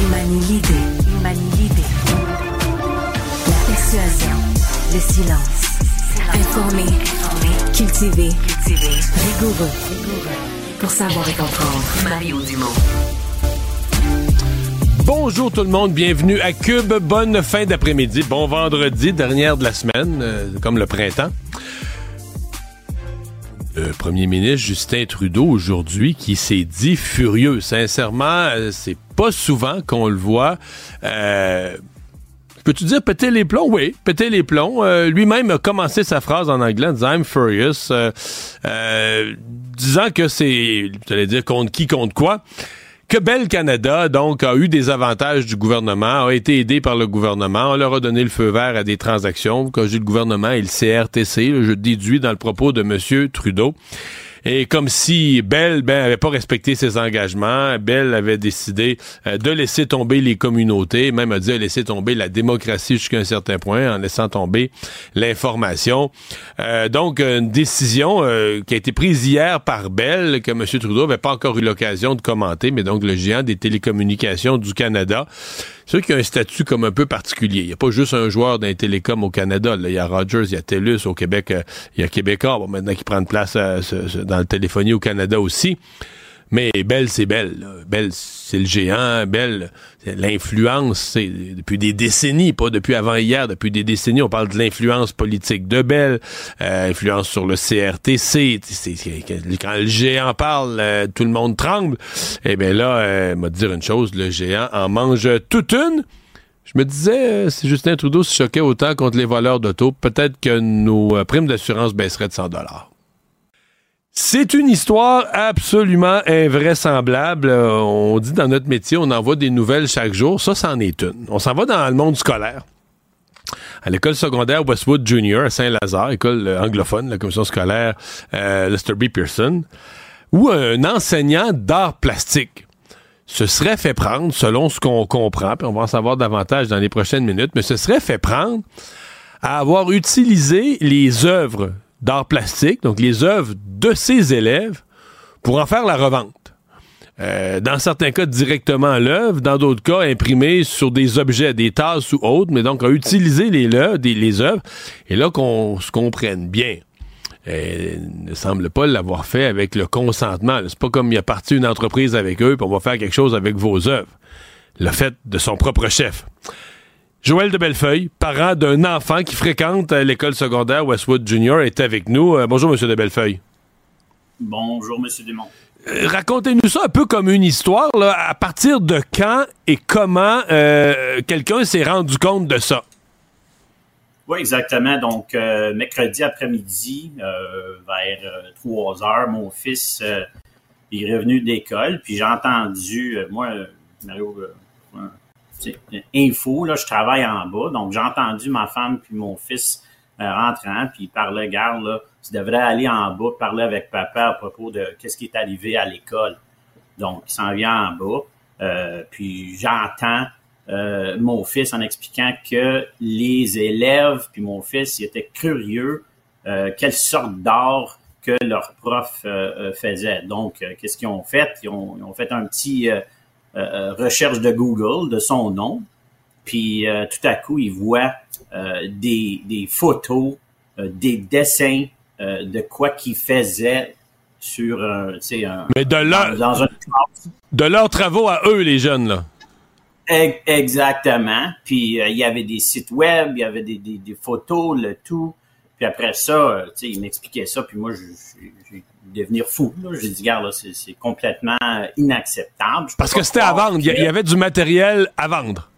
Humanilité. Humanilité. La persuasion. Le silence. Informer. Cultiver. Rigoureux. Pour savoir et comprendre. Mario Dumont. Bonjour tout le monde, bienvenue à Cube. Bonne fin d'après-midi, bon vendredi, dernière de la semaine, euh, comme le printemps. Le premier ministre Justin Trudeau aujourd'hui qui s'est dit furieux. Sincèrement, euh, c'est pas souvent qu'on le voit. Euh, Peux-tu dire péter les plombs? Oui, péter les plombs. Euh, lui-même a commencé sa phrase en anglais disant I'm furious, disant que c'est, j'allais dire contre qui, contre quoi. Que Bell Canada, donc, a eu des avantages du gouvernement, a été aidé par le gouvernement. On leur a donné le feu vert à des transactions. Quand je dis le gouvernement et le CRTC, je déduis dans le propos de M. Trudeau. Et comme si Bell ben, avait pas respecté ses engagements, Bell avait décidé euh, de laisser tomber les communautés, même a dit laisser tomber la démocratie jusqu'à un certain point en laissant tomber l'information. Euh, donc, une décision euh, qui a été prise hier par Bell, que M. Trudeau n'avait pas encore eu l'occasion de commenter, mais donc le géant des télécommunications du Canada. Qu'il y a un statut comme un peu particulier. Il n'y a pas juste un joueur d'un télécom au Canada. Il y a Rogers, il y a TELUS au Québec, euh, il y a Québécois, bon, maintenant qui prend place euh, dans le téléphonie au Canada aussi. Mais Bell, c'est Bell. là. Bell, c'est le géant. Bell, c'est l'influence. C'est depuis des décennies, pas depuis avant hier, depuis des décennies, on parle de l'influence politique de Bell, euh, influence sur le CRTC. Quand le géant parle, euh, tout le monde tremble. Eh bien là, euh, m'a dire une chose, le géant en mange toute une. Je me disais, euh, si Justin Trudeau se choquait autant contre les voleurs d'auto, peut-être que nos euh, primes d'assurance baisseraient de 100 dollars. C'est une histoire absolument invraisemblable. Euh, on dit dans notre métier, on envoie des nouvelles chaque jour. Ça, c'en est une. On s'en va dans le monde scolaire. À l'école secondaire Westwood Junior à Saint-Lazare, école euh, anglophone, la commission scolaire euh, Lester B. Pearson, où un enseignant d'art plastique se serait fait prendre, selon ce qu'on comprend, puis on va en savoir davantage dans les prochaines minutes, mais se serait fait prendre à avoir utilisé les œuvres d'art plastique, donc les œuvres de ses élèves, pour en faire la revente. Euh, dans certains cas, directement à l'œuvre, dans d'autres cas, imprimé sur des objets, des tasses ou autres, mais donc a utilisé les, œuvres, et là qu'on se comprenne bien. Euh, ne semble pas l'avoir fait avec le consentement. C'est pas comme il a parti une entreprise avec eux, puis on va faire quelque chose avec vos œuvres. Le fait de son propre chef. Joël de Bellefeuille, parent d'un enfant qui fréquente euh, l'école secondaire Westwood Junior, est avec nous. Euh, bonjour, Monsieur de Bellefeuille. Bonjour, M. Dumont. Euh, Racontez-nous ça un peu comme une histoire. Là, à partir de quand et comment euh, quelqu'un s'est rendu compte de ça? Oui, exactement. Donc, mercredi après-midi, vers euh, 3 heures, mon fils est revenu d'école, puis j'ai entendu, moi, Mario, info, là, je travaille en bas, donc j'ai entendu ma femme puis mon fils euh, rentrant, puis il parlait, garde, là, tu devrais aller en bas, parler avec papa à propos de qu'est-ce qui est arrivé à l'école. Donc, il s'en vient en bas, euh, puis j'entends euh, mon fils en expliquant que les élèves puis mon fils ils étaient curieux quelle sorte d'art que leur prof faisait. Donc, qu'est-ce qu'ils ont fait? Ils ont, fait un petit recherche de Google de son nom. Puis euh, tout à coup, ils voient euh, des, des photos, euh, des dessins euh, de quoi qu'il faisait sur un, un, Mais de leur, dans un de leurs travaux à eux, les jeunes, là. Ex- Exactement. Puis euh, il y avait des sites web, il y avait des, des, des photos, le tout. Puis après ça, euh, tu sais, il m'expliquait ça, puis moi, j'ai devenir fou. là. J'ai dit, regarde, c'est complètement euh, inacceptable. Je Parce que c'était à vendre. Il y, avait du matériel à vendre.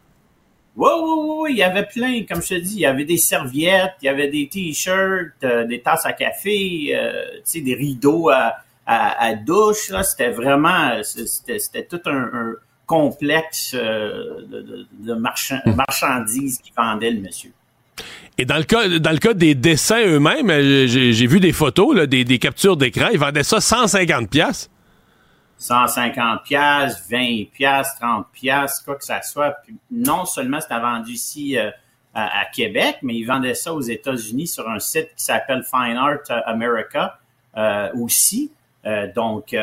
Oui, oui, oui, il y avait plein, comme je te dis, il y avait des serviettes, il y avait des t-shirts, euh, des tasses à café, euh, tu sais, des rideaux à, à, à douche, là, c'était vraiment, c'était, c'était tout un, un complexe euh, de, de, de marchand- marchandises qui vendait le monsieur. Et dans le cas, dans le cas des dessins eux-mêmes, euh, j'ai vu des photos, des, captures d'écran. Ils vendaient ça 150 pièces. 150 pièces, 20 pièces, 30 pièces, quoi que ça soit. Non seulement c'était vendu ici euh, à, Québec, mais ils vendaient ça aux États-Unis sur un site qui s'appelle Fine Art America aussi. donc,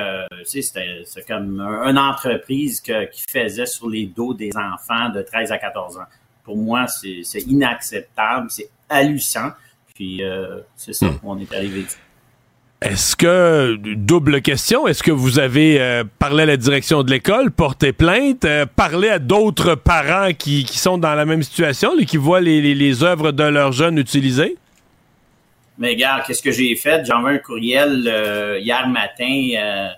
c'est comme une entreprise qui faisait sur les dos des enfants de 13 à 14 ans. Pour moi, c'est inacceptable, c'est hallucinant. Puis, c'est ça, hmm. on est arrivé est-ce que, double question, est-ce que vous avez euh, parlé à la direction de l'école, porté plainte, euh, parlé à d'autres parents qui, sont dans la même situation, et qui voient les, les, œuvres de leurs jeunes utilisées? Mais regarde, qu'est-ce que j'ai fait? J'ai envoyé un courriel euh, hier matin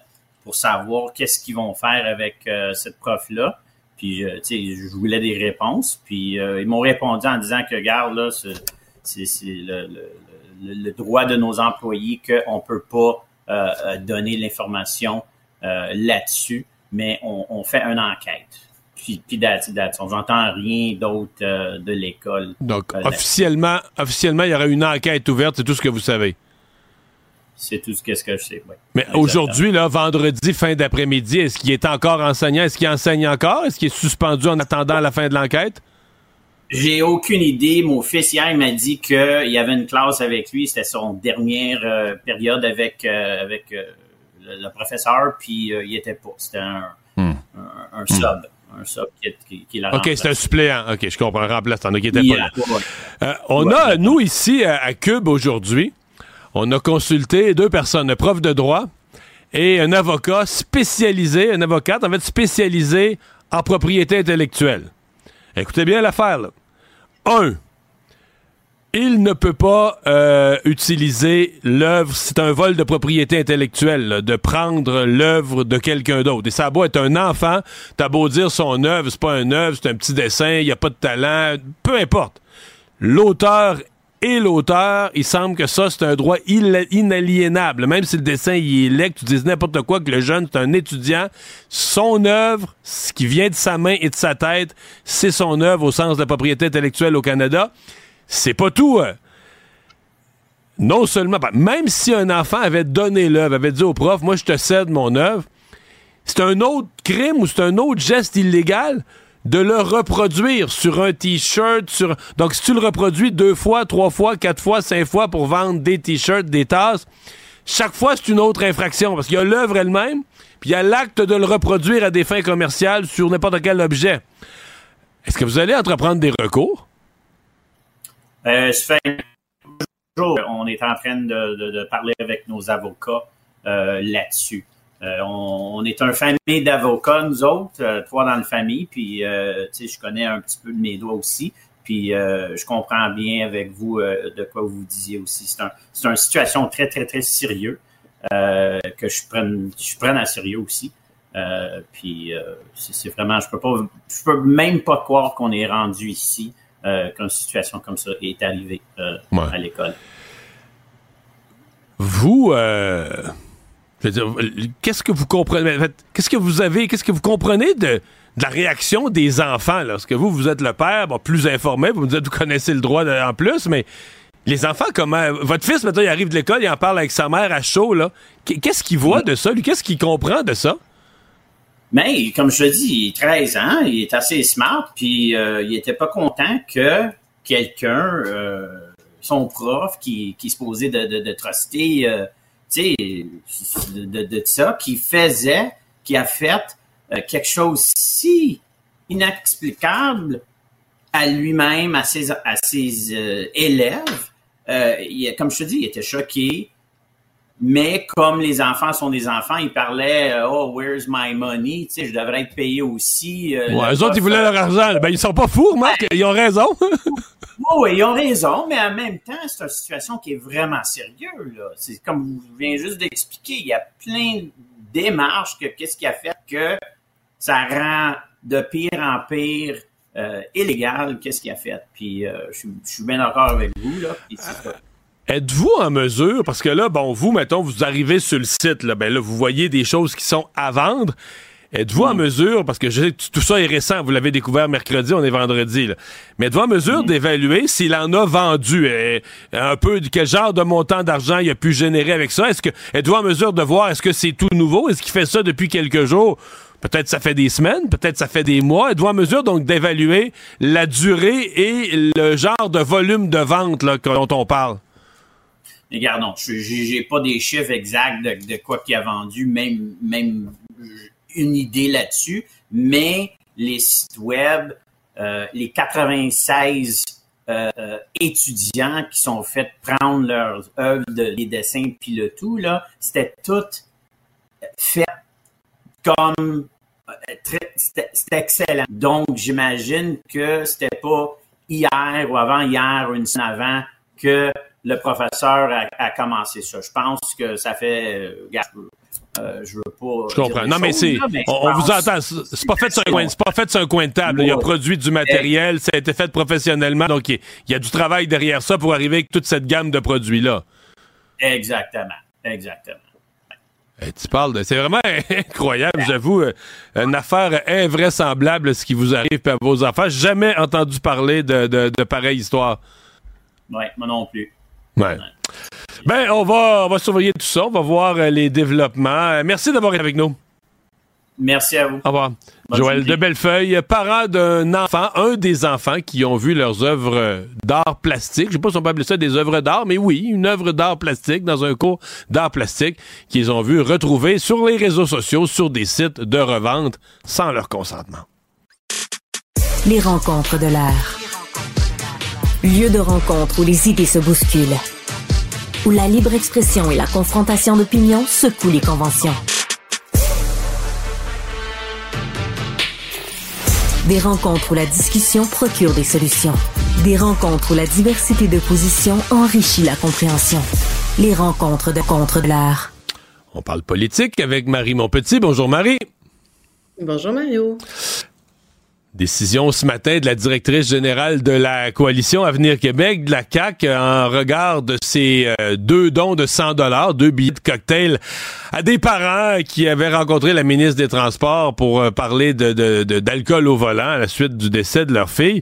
pour savoir qu'est-ce qu'ils vont faire avec cette prof-là. Puis, tu sais, je voulais des réponses. Puis, ils m'ont répondu en disant que, regarde, là, c'est le, le, droit de nos employés qu'on ne peut pas euh, euh, donner l'information euh, là-dessus, mais on, fait une enquête. Puis, puis on n'entend rien d'autre de l'école. Donc, officiellement, officiellement, il y aura une enquête ouverte, c'est tout ce que vous savez. C'est tout ce que, je sais, oui. Mais aujourd'hui, là, vendredi, fin d'après-midi, est-ce qu'il est encore enseignant? Est-ce qu'il enseigne encore? Est-ce qu'il est suspendu en attendant la fin de l'enquête? J'ai aucune idée. Mon fils hier m'a dit qu'il y avait une classe avec lui. C'était son dernière euh, période avec euh, avec euh, le, professeur, puis il était pas. C'était un, hmm. un, sub. Un sub qui, qui, l'a OK, c'est un suppléant. OK, je comprends. Remplaçant. qui était pas on a, nous, ici, à Cube, aujourd'hui, on a consulté deux personnes, un prof de droit et un avocat spécialisé, un avocat, en fait, spécialisé en propriété intellectuelle. Écoutez bien l'affaire. Un, il ne peut pas euh, utiliser l'œuvre, c'est un vol de propriété intellectuelle, de prendre l'œuvre de quelqu'un d'autre. Et ça a beau être un enfant, t'as beau dire son œuvre, c'est pas un œuvre, c'est un petit dessin, il n'y a pas de talent, peu importe. L'auteur et l'auteur, il semble que ça, c'est un droit inaliénable. Même si le dessin il est laid, tu dis n'importe quoi, que le jeune, c'est un étudiant, son œuvre, ce qui vient de sa main et de sa tête, c'est son œuvre au sens de la propriété intellectuelle au Canada. C'est pas tout. Hein. Non seulement, ben, même si un enfant avait donné l'œuvre, avait dit au prof, moi je te cède mon œuvre, c'est un autre crime ou c'est un autre geste illégal de le reproduire sur un t-shirt. Sur... Donc, si tu le reproduis deux fois, trois fois, quatre fois, cinq fois pour vendre des t-shirts, des tasses, chaque fois, c'est une autre infraction parce qu'il y a l'œuvre elle-même, puis il y a l'acte de le reproduire à des fins commerciales sur n'importe quel objet. Est-ce que vous allez entreprendre des recours? Euh, on est en train de, parler avec nos avocats euh, là-dessus. Euh, on, est un famille d'avocats, nous autres, euh, trois dans la famille, puis euh, tu sais, je connais un petit peu de mes doigts aussi, puis je comprends bien avec vous de quoi vous disiez aussi. C'est un, c'est une situation très, très, très sérieux que je prenne, je prenne à sérieux aussi. puis c'est, vraiment, je peux pas, je peux même pas croire qu'on est rendu ici, qu'une situation comme ça est arrivée à l'école. Vous, qu'est-ce que vous comprenez? Qu'est-ce que vous avez, qu'est-ce que vous comprenez de, la réaction des enfants lorsque vous, vous êtes le père, plus informé, vous me dites, vous connaissez le droit en plus, mais les enfants, comment. Votre fils, maintenant, il arrive de l'école, il en parle avec sa mère à chaud, là. Qu'est-ce qu'il voit de ça? Qu'est-ce qu'il comprend de ça? Mais, comme je te dis, il est 13 ans, il est assez smart, puis euh, il était pas content que quelqu'un, euh, son prof, qui, se posait de, de, euh, de, de, ça, qui faisait, qui a fait euh, quelque chose si inexplicable à lui-même, à ses, à ses euh, élèves. Euh, comme je te dis, il était choqué. Mais comme les enfants sont des enfants, ils parlaient Oh, where's my money? Tu sais, je devrais être payé aussi. ouais, eux autres, ils voulaient leur argent. Ben, ils sont pas fous, Marc. Ils ont raison. oui, ils ont raison, mais en même temps, c'est une situation qui est vraiment sérieuse. C'est comme vous venez juste d'expliquer, il y a plein de démarches que qu'est-ce qui a fait que ça rend de pire en pire euh, illégal, qu'est-ce qui a fait. Puis euh, je, suis bien d'accord avec vous. Là, Êtes-vous en mesure, parce que là, bon, vous, mettons, vous arrivez sur le site, là, ben là, vous voyez des choses qui sont à vendre. Êtes-vous en mesure, parce que je, tout ça est récent, vous l'avez découvert mercredi, on est vendredi, là. mais êtes-vous en mesure d'évaluer s'il en a vendu, et, un peu quel genre de montant d'argent il a pu générer avec ça? Est-ce que êtes-vous en mesure de voir est-ce que c'est tout nouveau? Est-ce qu'il fait ça depuis quelques jours? peut-être ça fait des semaines, peut-être ça fait des mois. Êtes-vous en mesure donc d'évaluer la durée et le genre de volume de vente là, dont on parle? Regarde, non, j'ai pas des chiffres exacts de, quoi qu'il a vendu, même, même une idée là-dessus, mais les sites web, euh, les 96 euh, euh, étudiants qui sont faits prendre leurs œuvres, de, les dessins, puis le tout, là, c'était tout fait comme c'était excellent. Donc, j'imagine que c'était pas hier ou avant-hier ou une semaine avant que le professeur a, commencé ça. Je pense que ça fait, euh, je veux pas. Je comprends. Non, mais c'est. On, vous entend. C'est pas fait sur un coin. Pas fait sur un coin de table. Il a produit du matériel. Ça a été fait professionnellement. Donc, il, y a du travail derrière ça pour arriver avec toute cette gamme de produits-là. Exactement. Exactement. Eh, tu parles de. C'est vraiment incroyable, j'avoue. Euh, une affaire invraisemblable ce qui vous arrive à vos enfants. Jamais entendu parler de, de, pareille histoire. Oui, moi non plus. Ouais. Ben, on va, on va surveiller tout ça. On va voir euh, les développements. Euh, merci d'avoir été avec nous. Merci à vous. Au revoir. Joël de Bellefeuille, parent d'un enfant, un des enfants qui ont vu leurs œuvres d'art plastique. Je sais pas si on peut appeler ça des œuvres d'art, mais oui, une œuvre d'art plastique dans un cours d'art plastique qu'ils ont vu retrouver sur les réseaux sociaux, sur des sites de revente sans leur consentement. Les rencontres de l'art. Lieu de rencontre où les idées se bousculent où la libre expression et la confrontation d'opinions secouent les conventions. Des rencontres où la discussion procure des solutions. Des rencontres où la diversité de positions enrichit la compréhension. Les rencontres de contre de l'art. On parle politique avec Marie Monpetit. Bonjour Marie. Bonjour Mario. Décision ce matin de la directrice générale de la coalition Avenir Québec, de la CAC, en regard de ces euh, deux dons de 100 dollars, deux billets de cocktail à des parents qui avaient rencontré la ministre des Transports pour euh, parler d'alcool au volant à la suite du décès de leur fille.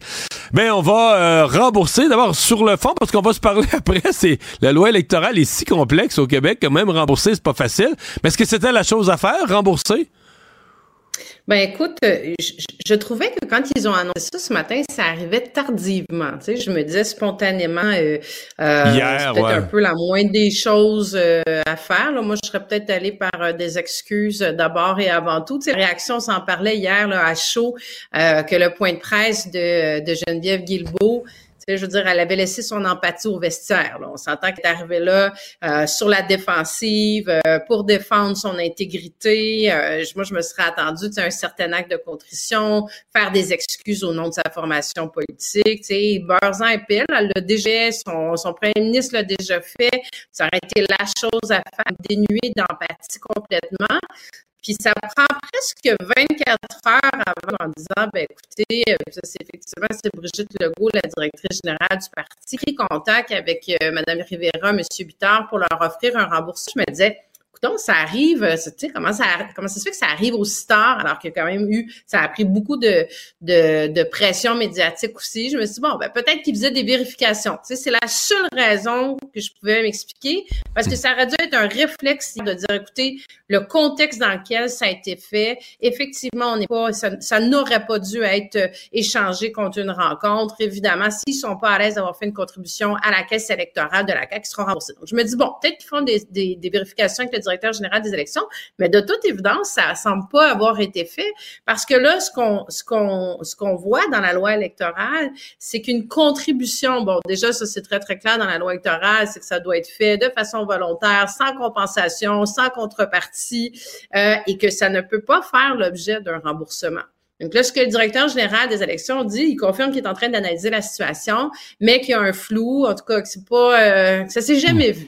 Ben on va euh, rembourser d'abord sur le fond parce qu'on va se parler après. C'est la loi électorale est si complexe au Québec que même rembourser c'est pas facile. Mais est-ce que c'était la chose à faire, rembourser? Ben écoute, euh, je, trouvais que quand ils ont annoncé ça ce matin, ça arrivait tardivement. Tu sais, je me disais spontanément, euh, euh peut-être un peu la moindre des choses euh, à faire. Là. Moi, je serais peut-être allée par des excuses d'abord et avant tout. Tu sais, réaction, on s'en parlait hier là, à chaud, que le point de presse de, de Geneviève Guilbeault je veux dire, elle avait laissé son empathie au vestiaire. On s'entend qu'elle est arrivée là euh, sur la défensive euh, pour défendre son intégrité. Euh, moi, je me serais attendue un certain acte de contrition, faire des excuses au nom de sa formation politique. Beurre et pile, elle l'a déjà, son, son premier ministre l'a déjà fait. Ça aurait été la chose à faire, dénuer d'empathie complètement. Puis ça prend presque 24 heures avant en disant, ben écoutez, euh, ça c'est effectivement c'est Brigitte Legault, la directrice générale du parti, qui contacte avec euh, Mme Rivera, M. Bittard pour leur offrir un remboursement. Je me disais, donc ça arrive, euh, tu sais, comment ça, comment ça se fait que ça arrive aussi tard, alors qu'il y a quand même eu, ça a pris beaucoup de, de, de pression médiatique aussi. Je me suis dit, bon, ben, peut-être qu'ils faisaient des vérifications. Tu sais, c'est la seule raison que je pouvais m'expliquer, parce que ça aurait dû être un réflexe de dire, écoutez, le contexte dans lequel ça a été fait, effectivement, on n'est pas, ça, n'aurait pas dû être euh, échangé contre une rencontre. Évidemment, s'ils sont pas à l'aise d'avoir fait une contribution à la caisse électorale de la CAQ, ils seront remboursés. Donc, je me dis, bon, peut-être qu'ils font des, des, vérifications directeur général des élections, mais de toute évidence, ça semble pas avoir été fait parce que là, ce qu'on ce qu'on ce qu'on voit dans la loi électorale, c'est qu'une contribution, bon, déjà ça c'est très très clair dans la loi électorale, c'est que ça doit être fait de façon volontaire, sans compensation, sans contrepartie, euh, et que ça ne peut pas faire l'objet d'un remboursement. Donc là, ce que le directeur général des élections dit, il confirme qu'il est en train d'analyser la situation, mais qu'il y a un flou, en tout cas que c'est pas, euh, que ça s'est jamais vu.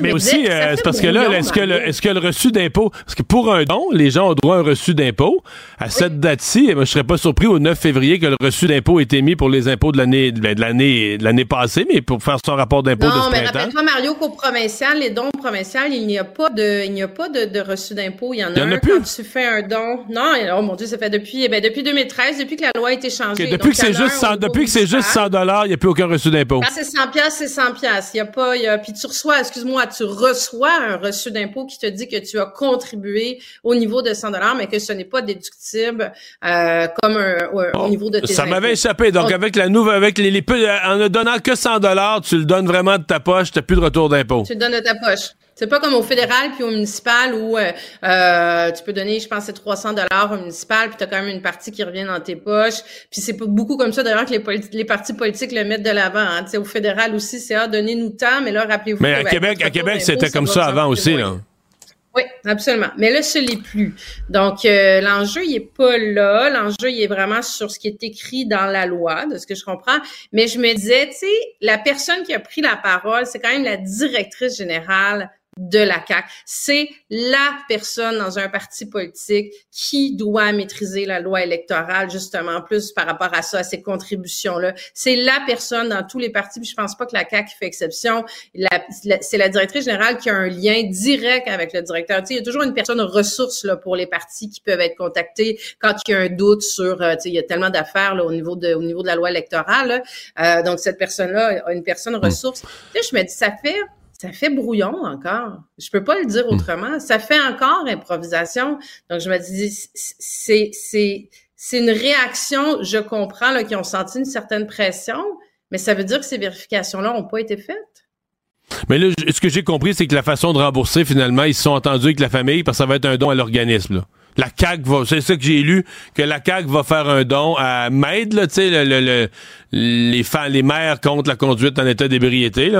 Mais, aussi, euh, c'est parce que là, est-ce que, le, est-ce que le reçu d'impôt, parce que pour un don, les gens ont droit à un reçu d'impôt. À cette date-ci, moi, je serais pas surpris au 9 février que le reçu d'impôt ait été mis pour les impôts de l'année, de l'année, de l'année passée, mais pour faire son rapport d'impôt de ce Non, mais rappelle-toi, Mario, qu'au provincial, les dons provinciaux, il n'y a pas de, il n'y a pas de, de reçu d'impôt. Il y en a, un quand tu fais un don. Non, oh mon Dieu, ça fait depuis, eh ben, depuis 2013, depuis que la loi a été changée. depuis, que c'est juste 100, depuis que c'est juste 100 dollars, il n'y a plus aucun reçu d'impôt. Quand c'est 100 pièces, c'est 100 pièces. Il y a pas, il y a, puis tu reçois, excuse mois, tu reçois un reçu d'impôt qui te dit que tu as contribué au niveau de 100 dollars, mais que ce n'est pas déductible euh, comme un, au oh, niveau de tes Ça m'avait échappé. Donc, avec la nouvelle, avec les, les, en ne donnant que 100 dollars, tu le donnes vraiment de ta poche, tu n'as plus de retour d'impôt. Tu le donnes de ta poche. C'est pas comme au fédéral puis au municipal où euh, euh tu peux donner, je pense, 300 dollars au municipal puis tu as quand même une partie qui revient dans tes poches. Puis c'est beaucoup comme ça d'ailleurs que les, les, partis politiques le mettent de l'avant. Hein. Au fédéral aussi, c'est ah, donnez-nous temps, mais là, rappelez-vous. Mais à Québec, à Québec, c'était comme ça avant aussi, là. Oui, absolument. Mais là, ce n'est plus. Donc, euh, l'enjeu, il est pas là. L'enjeu, il est vraiment sur ce qui est écrit dans la loi, de ce que je comprends. Mais je me disais, tu sais, la personne qui a pris la parole, c'est quand même la directrice générale de la CAQ. C'est la personne dans un parti politique qui doit maîtriser la loi électorale, justement, plus par rapport à ça, à ces contributions-là. C'est la personne dans tous les partis, puis je pense pas que la CAQ fait exception. c'est la directrice générale qui a un lien direct avec le directeur. Tu sais, il y a toujours une personne ressource là, pour les partis qui peuvent être contactés quand il y a un doute sur, euh, tu sais, il y a tellement d'affaires au niveau de au niveau de la loi électorale. Euh, donc, cette personne-là a une personne ressource. Tu sais, je me dis, ça fait ça fait brouillon encore. Je peux pas le dire hmm. autrement. Ça fait encore improvisation. Donc, je me dis, c'est, c'est, c'est une réaction, je comprends, là, qui ont senti une certaine pression, mais ça veut dire que ces vérifications-là n'ont pas été faites. Mais là, ce que j'ai compris, c'est que la façon de rembourser, finalement, ils se sont entendus avec la famille parce que ça va être un don à l'organisme. La CAC va, c'est ça que j'ai lu, que la CAC va faire un don à MAID, là, tu sais, le, le, les, les mères contre la conduite en état d'ébriété.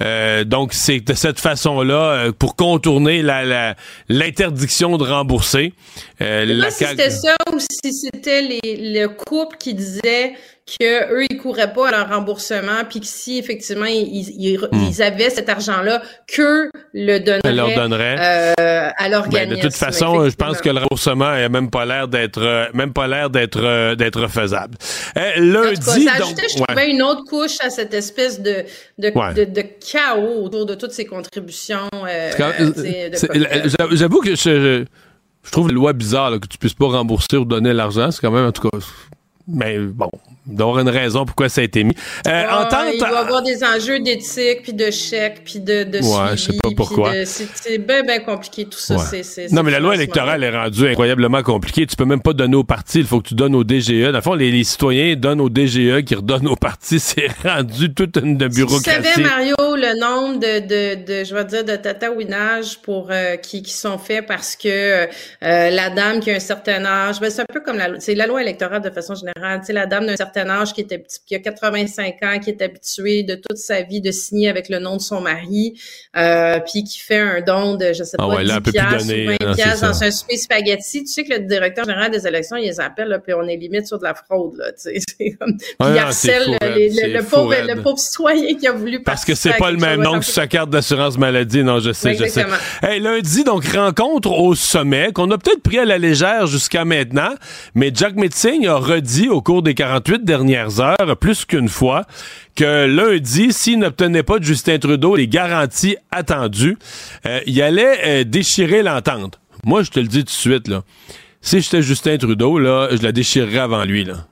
Euh, donc, c'est de cette façon-là, euh, pour contourner la, l'interdiction de rembourser. Euh, la si c'était ça ou si c'était le couple qui disait que eux ils couraient pas à leur remboursement puis que si effectivement ils, hmm. ils, avaient cet argent là que le donnerait, leur donnerait. Euh, à l'organisme. Ben, de toute façon, je pense que le remboursement a même pas l'air d'être même pas l'air d'être d'être faisable. Lundi cas, ça donc, je trouvais une autre couche à cette espèce de de, de, chaos autour de toutes ces contributions. J'avoue que je, je trouve la loi bizarre que tu puisses pas rembourser ou donner l'argent. C'est quand même en tout cas mais bon, il doit y avoir une raison pourquoi ça a été mis. Euh, ah, il doit y avoir des enjeux d'éthique, puis de chèques, puis de, de ouais, je sais pas pourquoi. C'est bien, bien compliqué tout ça. non, mais la loi électorale est rendue incroyablement compliquée. Tu peux même pas donner aux partis, il faut que tu donnes au DGE. Dans le fond, les, citoyens donnent au DGE qui redonnent aux partis. C'est rendu toute une de bureaucratie. tu savais, Mario, le nombre de, de, de je vais dire, de tatouinages pour, euh, qui, qui sont faits parce que euh, la dame qui a un certain âge, ben, c'est un peu comme la, c'est la loi électorale de façon générale tu sais, la dame d'un certain âge qui était qui a 85 ans, qui est habituée de toute sa vie de signer avec le nom de son mari, euh, puis qui fait un don de, je sais ah pas, 10 piastres ou 20 piastres dans un souper spaghetti. Tu sais que le directeur général des élections, il les appelle, là, puis on est limite sur de la fraude, là, tu sais. Comme, puis il harcèle le, pauvre, le pauvre citoyen qui a voulu Parce que c'est pas le même nom que sa carte d'assurance maladie. Non, je sais, je sais. Hey, lundi, donc, rencontre au sommet qu'on a peut-être pris à la légère jusqu'à maintenant, mais Jack Metzing a redit au cours des 48 dernières heures, plus qu'une fois, que lundi, s'il n'obtenait pas de Justin Trudeau les garanties attendues, euh, il allait euh, déchirer l'entente. Moi, je te le dis tout de suite, là. Si j'étais Justin Trudeau, là, je la déchirerais avant lui, là.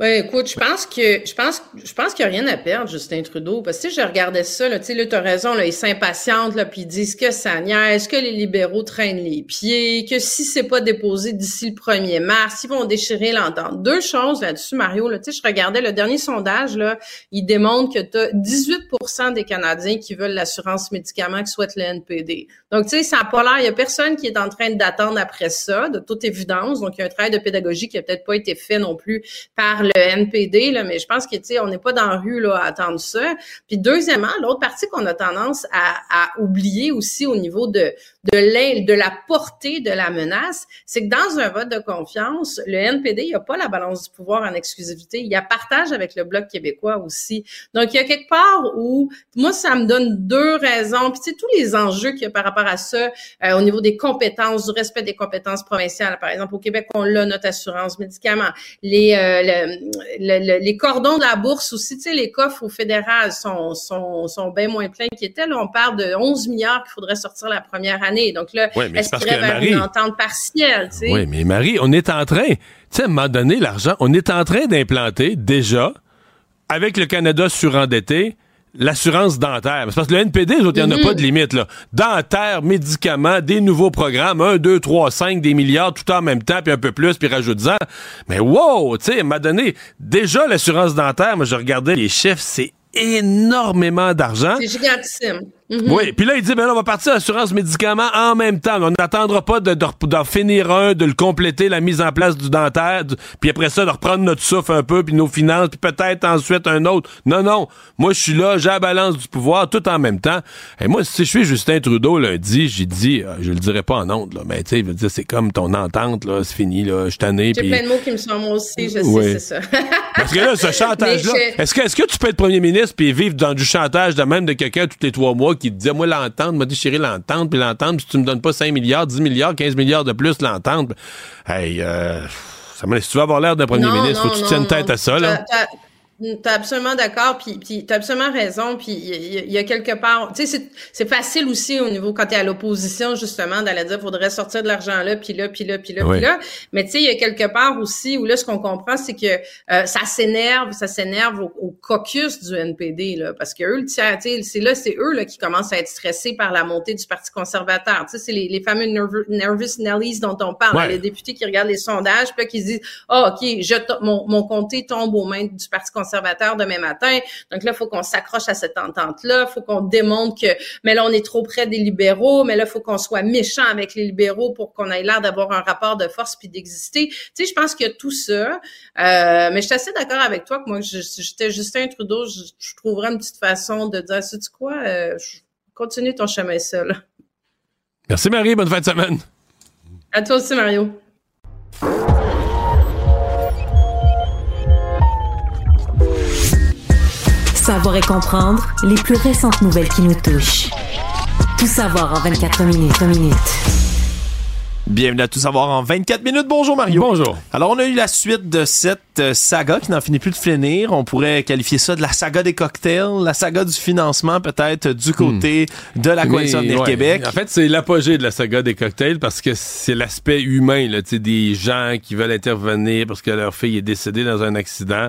Oui, écoute, je pense que je pense je pense qu'il n'y a rien à perdre, Justin Trudeau. Parce que si je regardais ça, là, tu sais, là, tu as raison, là, ils s'impatientent, là, puis ils disent que ça niaise, que les libéraux traînent les pieds, que si c'est pas déposé d'ici le 1er mars, ils vont déchirer l'entente. Deux choses là-dessus, Mario. Là, tu sais, je regardais le dernier sondage, là, il démontre que tu as 18% des Canadiens qui veulent l'assurance médicaments qui souhaitent le NPD. Donc, tu sais, ça n'a pas l'air, il y a personne qui est en train d'attendre après ça, de toute évidence. Donc, il y a un travail de pédagogie qui a peut-être pas été fait non plus par le NPD, là, mais je pense que, tu sais, on n'est pas dans la rue là, à attendre ça. Puis deuxièmement, l'autre partie qu'on a tendance à, à, oublier aussi au niveau de, de, de la portée de la menace, c'est que dans un vote de confiance, le NPD, il n'y a pas la balance du pouvoir en exclusivité. Il y a partage avec le Bloc québécois aussi. Donc, il y a quelque part où, moi, ça me donne deux raisons. Puis, tu sais, tous les enjeux qu'il y a par rapport à ça, euh, au niveau des compétences, du respect des compétences provinciales. Par exemple, au Québec, on l'a, notre assurance médicaments. Les, euh, les cordons de la bourse aussi, tu sais, les coffres au fédéral sont, sont, sont bien moins pleins qu'ils étaient. Là, on parle de 11 milliards qu'il faudrait sortir la première année. Donc là, est-ce qu'il y aurait une entente partielle, tu sais? Oui, mais Marie, on est en train, tu sais, à un moment donné, l'argent, on est en train d'implanter déjà, avec le Canada surendetté, l'assurance dentaire. C'est parce que le NPD, il n'y en a pas de limite. Là. Dentaire, médicaments, des nouveaux programmes, 1, 2, 3, 5, des milliards, tout en même temps, puis un peu plus, puis rajoute-en. Mais wow, tu sais, m'a donné déjà l'assurance dentaire, moi je regardais les chiffres, c'est énormément d'argent. C'est gigantissime. Mhm. Oui, puis là, il dit, ben là, on va partir à l'assurance médicaments en même temps. On n'attendra pas d'en finir un, de le compléter, la mise en place du dentaire, puis après ça, de reprendre notre souffle un peu, puis nos finances, puis peut-être ensuite un autre. Non, non. Moi, je suis là, j'ai la balance du pouvoir, tout en même temps. Et moi, si je suis Justin Trudeau lundi, j'ai dit, euh, je le dirai pas en honte, là, mais tu sais, il veut dire, c'est comme ton entente, là, c'est fini, là, je suis tanné. J'ai plein de mots qui me sont moi aussi, je sais, c'est ça. Parce que là, ce chantage-là, est-ce que, est-ce que tu peux être premier ministre puis vivre dans du chantage de même de quelqu'un tous les trois mois qui te disait, moi, l'entente, m'a déchiré l'entente, puis l'entente, si tu me donnes pas 5 milliards, 10 milliards, 15 milliards de plus, l'entente, hey, euh, ça me laisse, tu vas avoir l'air d'un premier ministre, faut que tu tiennes tête à ça, là. T'as absolument d'accord, puis, puis t'as absolument raison, puis il y, a quelque part, tu sais, c'est facile aussi au niveau quand t'es à l'opposition justement d'aller dire faudrait sortir de l'argent là, puis là, puis là, puis là, puis là. Mais tu sais, il y a quelque part aussi où là, ce qu'on comprend, c'est que euh, ça s'énerve, ça s'énerve au, caucus du NPD là, parce que eux, le tiers, tu sais, c'est là, c'est eux là qui commencent à être stressés par la montée du Parti conservateur. Tu sais, c'est les, les, fameux nervous, nervous Nellies dont on parle, les députés qui regardent les sondages, puis qui se disent, ah ok, je mon, mon comté tombe aux mains du Parti conservateur conservateurs demain matin. Donc là, il faut qu'on s'accroche à cette entente-là. Il faut qu'on démontre que, mais là, on est trop près des libéraux, mais là, il faut qu'on soit méchant avec les libéraux pour qu'on ait l'air d'avoir un rapport de force puis d'exister. Tu sais, je pense qu'il y a tout ça. Euh, mais je suis assez d'accord avec toi que moi, j'étais Justin Trudeau, je, je, trouverais une petite façon de dire, sais-tu quoi, euh, continue ton chemin seul. Merci Marie, bonne fin de semaine. À toi aussi, Mario. Savoir et comprendre les plus récentes nouvelles qui nous touchent. Tout savoir en 24 minutes. minutes. Bienvenue à Tout savoir en 24 minutes. Bonjour Mario. Bonjour. Alors on a eu la suite de cette euh, saga qui n'en finit plus de finir. On pourrait qualifier ça de la saga des cocktails, la saga du financement peut-être du côté hmm. de la coalition de Québec. En fait, c'est l'apogée de la saga des cocktails parce que c'est l'aspect humain, là, des gens qui veulent intervenir parce que leur fille est décédée dans un accident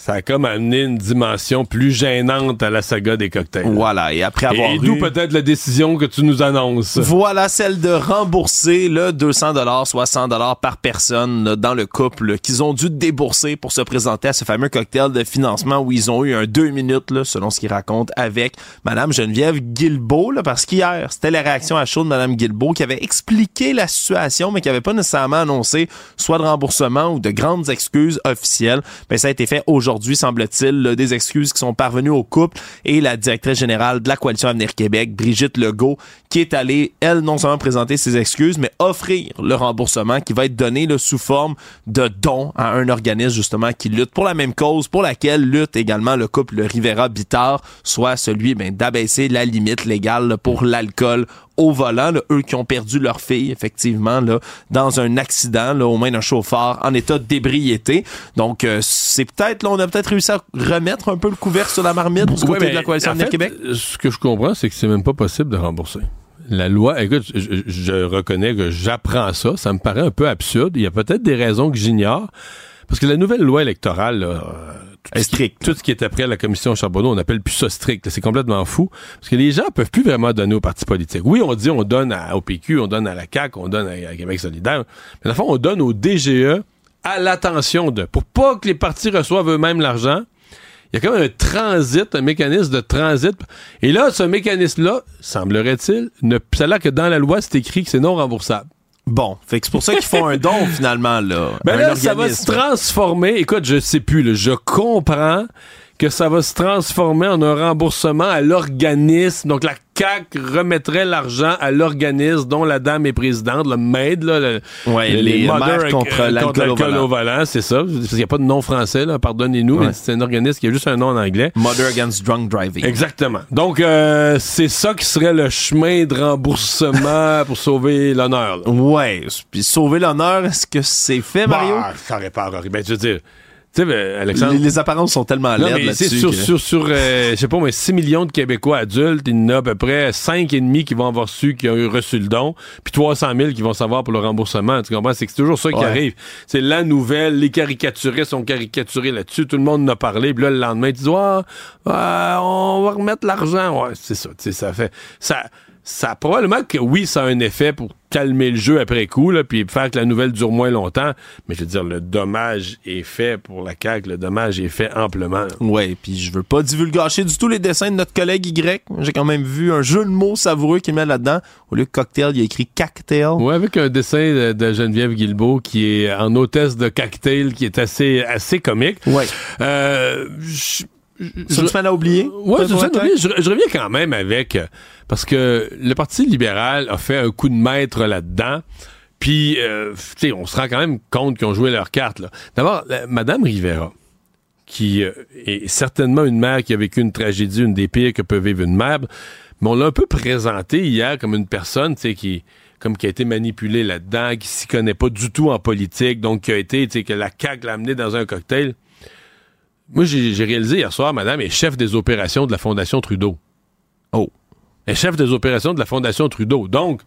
ça a comme amené une dimension plus gênante à la saga des cocktails. Voilà, et après avoir et, d'où peut-être la décision que tu nous annonces. Voilà, celle de rembourser le 200 dollars, 60 dollars par personne dans le couple qu'ils ont dû débourser pour se présenter à ce fameux cocktail de financement où ils ont eu un deux minutes, là, selon ce qu'ils racontent, avec Madame Geneviève Guilbeault, là, parce qu'hier, c'était la réaction à chaud de Madame Guilbeault qui avait expliqué la situation, mais qui avait pas nécessairement annoncé soit de remboursement ou de grandes excuses officielles. Mais ça a été fait aujourd'hui aujourd'hui, semble-t-il, des excuses qui sont parvenues au couple et la directrice générale de la Coalition Avenir Québec, Brigitte Legault, qui est allée, elle, non seulement présenter ses excuses, mais offrir le remboursement qui va être donné sous forme de don à un organisme, justement, qui lutte pour la même cause, pour laquelle lutte également le couple Rivera-Bittard, soit celui ben, d'abaisser la limite légale pour l'alcool au volant, eux qui ont perdu leur fille, effectivement, là, dans un accident, là, au moins d'un chauffeur en état d'ébriété. Donc, euh, c'est peut-être, là, on a peut-être réussi à remettre un peu le couvercle sur la marmite du côté de la Coalition de Québec. Ce que je comprends, c'est que c'est même pas possible de rembourser. La loi, écoute, je, je reconnais que j'apprends ça, ça me paraît un peu absurde. Il y a peut-être des raisons que j'ignore. Parce que la nouvelle loi électorale, là, tout, strict. tout ce qui est après la commission Charbonneau, on appelle plus ça strict. C'est complètement fou. Parce que les gens peuvent plus vraiment donner aux partis politiques. Oui, on dit on donne à, au PQ, on donne à la CAQ, on donne à, Québec solidaire. Mais la fois, on donne au DGE à l'attention de. Pour pas que les partis reçoivent eux-mêmes l'argent, il y a quand même un transit, un mécanisme de transit. Et là, ce mécanisme-là, semblerait-il, ne, ça là que dans la loi, c'est écrit que c'est non remboursable. Bon, fait que c'est pour ça qu'ils font un don finalement là. Ben là, ça va se transformer. Écoute, je sais plus, là, je comprends que ça va se transformer en un remboursement à l'organisme. Donc la CAC remettrait l'argent à l'organisme dont la dame est présidente, le MAID, là, le, les, les contre l'alcool au volant, c'est ça. Parce qu'il n'y a pas de nom français, pardonnez-nous, mais c'est un organisme qui a juste un nom en anglais. Mother Against Drunk Driving. Exactement. Donc, euh, c'est ça qui serait le chemin de remboursement pour sauver l'honneur. Ouais. Puis sauver l'honneur, est-ce que c'est fait, Mario? Bah, ça répare. Ben, je veux dire Tu sais, Alexandre. Les, apparences sont tellement laides là-dessus. Sur, sur, sur euh, je sais pas, mais 6 millions de Québécois adultes, il y en a à peu près 5,5 qui vont avoir su, qui ont reçu le don, puis 300 000 qui vont savoir pour le remboursement. Tu comprends? C'est que c'est toujours ça qui arrive. C'est la nouvelle, les caricaturistes sont caricaturés là-dessus, tout le monde en a parlé, puis là, le lendemain, ils disent, ah, on va remettre l'argent. Ouais, c'est ça, tu sais, ça fait. Ça, ça probablement que oui, ça a un effet pour calmer le jeu après coup, là, puis faire que la nouvelle dure moins longtemps. Mais je veux dire, le dommage est fait pour la CAQ, le dommage est fait amplement. Ouais, puis je veux pas divulgacher du tout les dessins de notre collègue Y. J'ai quand même vu un jeu de mots savoureux qu'il met là-dedans. Au lieu de cocktail, il a écrit cocktail. Ouais, avec un dessin de, Geneviève Guilbeault qui est en hôtesse de cocktail, qui est assez, assez comique. Ouais. Euh, c'est une semaine à oublier? Ouais, c'est oublier. Je, reviens quand même avec euh, parce que le Parti libéral a fait un coup de maître là-dedans. Puis, euh, tu sais, on se rend quand même compte qu'ils ont joué leur carte. D'abord, Madame Rivera, qui euh, est certainement une mère qui a vécu une tragédie, une des pires que peut vivre une mère, mais on l'a un peu présentée hier comme une personne, tu sais, qui comme qui a été manipulée là-dedans, qui s'y connaît pas du tout en politique, donc qui a été, tu sais, que la CAQ l'a amené dans un cocktail. Moi, j'ai réalisé hier soir, madame est chef des opérations de la Fondation Trudeau. Oh. Elle est chef des opérations de la Fondation Trudeau. Donc,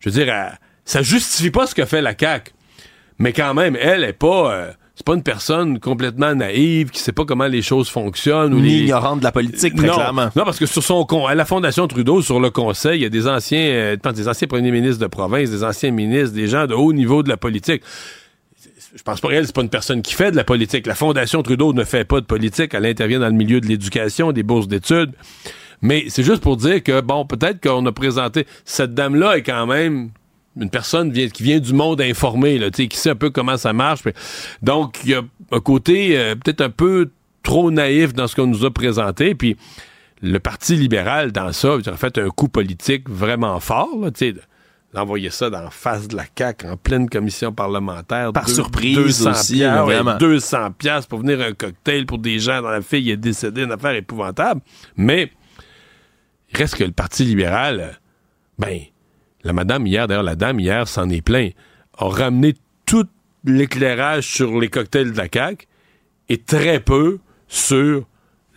je veux dire, ça justifie pas ce que fait la CAQ. Mais quand même, elle est pas... Euh, c'est pas une personne complètement naïve qui sait pas comment les choses fonctionnent. Ou Ni ignorante de la politique, très non, clairement. Non, parce que sur son à la Fondation Trudeau, sur le conseil, il y a des anciens, euh, des anciens premiers ministres de province, des anciens ministres, des gens de haut niveau de la politique je pense pas elle, c'est pas une personne qui fait de la politique. La Fondation Trudeau ne fait pas de politique. Elle intervient dans le milieu de l'éducation, des bourses d'études. Mais c'est juste pour dire que, bon, peut-être qu'on a présenté. Cette dame-là est quand même une personne qui vient du monde informé, qui sait un peu comment ça marche. Donc, il y a un côté euh, peut-être un peu trop naïf dans ce qu'on nous a présenté. Puis, le Parti libéral, dans ça, a fait un coup politique vraiment fort, là, d'envoyer ça dans la face de la CAQ en pleine commission parlementaire. Par surprise 200 aussi, 200 pièces pour venir un cocktail pour des gens dont la fille est décédée, une affaire épouvantable. Mais, il reste que le Parti libéral, ben, la madame hier, d'ailleurs, la dame hier s'en est plein, a ramené tout l'éclairage sur les cocktails de la CAQ et très peu sur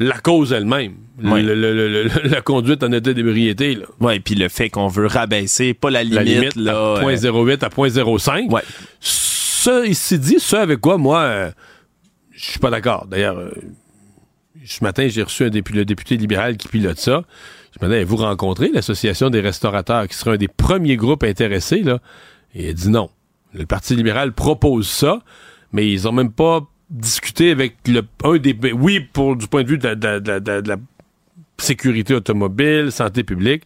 la cause elle-même. la conduite en état d'ébriété. Oui, puis le fait qu'on veut rabaisser, pas la limite, là, à 0.08 à 0.05. Ouais. Ça, il s'est dit, ça avec quoi, moi, euh, je suis pas d'accord. D'ailleurs, euh, ce matin, j'ai reçu un le député libéral qui pilote ça. Je me disais, vous rencontrez l'Association des restaurateurs, qui serait un des premiers groupes intéressés, là? Et il a dit non. Le Parti libéral propose ça, mais ils ont même pas discuter avec le, un des. Oui, pour du point de vue de, la sécurité automobile, santé publique.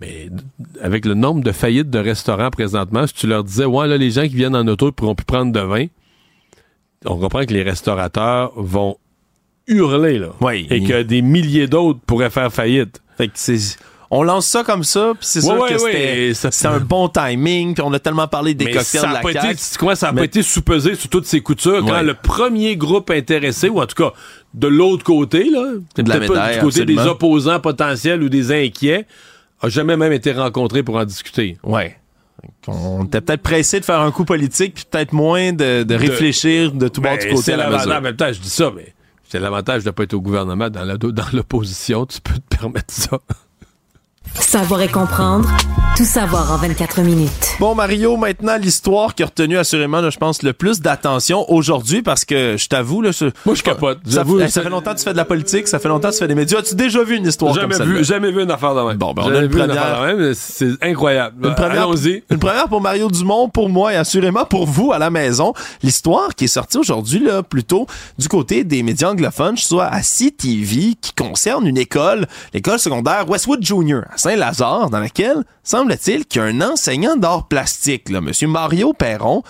Mais avec le nombre de faillites de restaurants présentement, si tu leur disais, ouais, là, les gens qui viennent en auto pourront plus prendre de vin, on comprend que les restaurateurs vont hurler, là. Oui. Et que des milliers d'autres pourraient faire faillite. Fait que c'est on lance ça comme ça, puis c'est sûr que c'était un bon timing, puis on a tellement parlé des cocktails de la pas été, ça n'a pas été sous-pesé sur toutes ces coutures quand le premier groupe intéressé, ou en tout cas de l'autre côté, là, de la médaille, du côté des opposants potentiels ou des inquiets, a jamais même été rencontré pour en discuter. Ouais. On était peut-être pressé de faire un coup politique, puis peut-être moins de, réfléchir de tout ben, du côté à la mesure. En même temps, je dis ça, mais c'est l'avantage de ne pas être au gouvernement dans l'opposition. Tu peux te permettre ça. Savoir et comprendre, tout savoir en 24 minutes. Bon, Mario, maintenant, l'histoire qui a retenu assurément, je pense, le plus d'attention aujourd'hui parce que je t'avoue, là, moi, je capote. Ça, ça, fait longtemps que tu fais de la politique, ça fait longtemps que tu fais des médias. As-tu déjà vu une histoire jamais comme vu, Jamais vu une affaire de même. Bon, ben, on a une première. C'est incroyable. Une première, Allons-y. Une première pour Mario Dumont, pour moi et assurément pour vous à la maison. L'histoire qui est sortie aujourd'hui, là, plutôt du côté des médias anglophones, soit à CTV, qui concerne une école, l'école secondaire Westwood Junior Saint-Lazare, dans laquelle, semble-t-il, qu'il y a un enseignant d'art plastique, là, M. Mario Perron,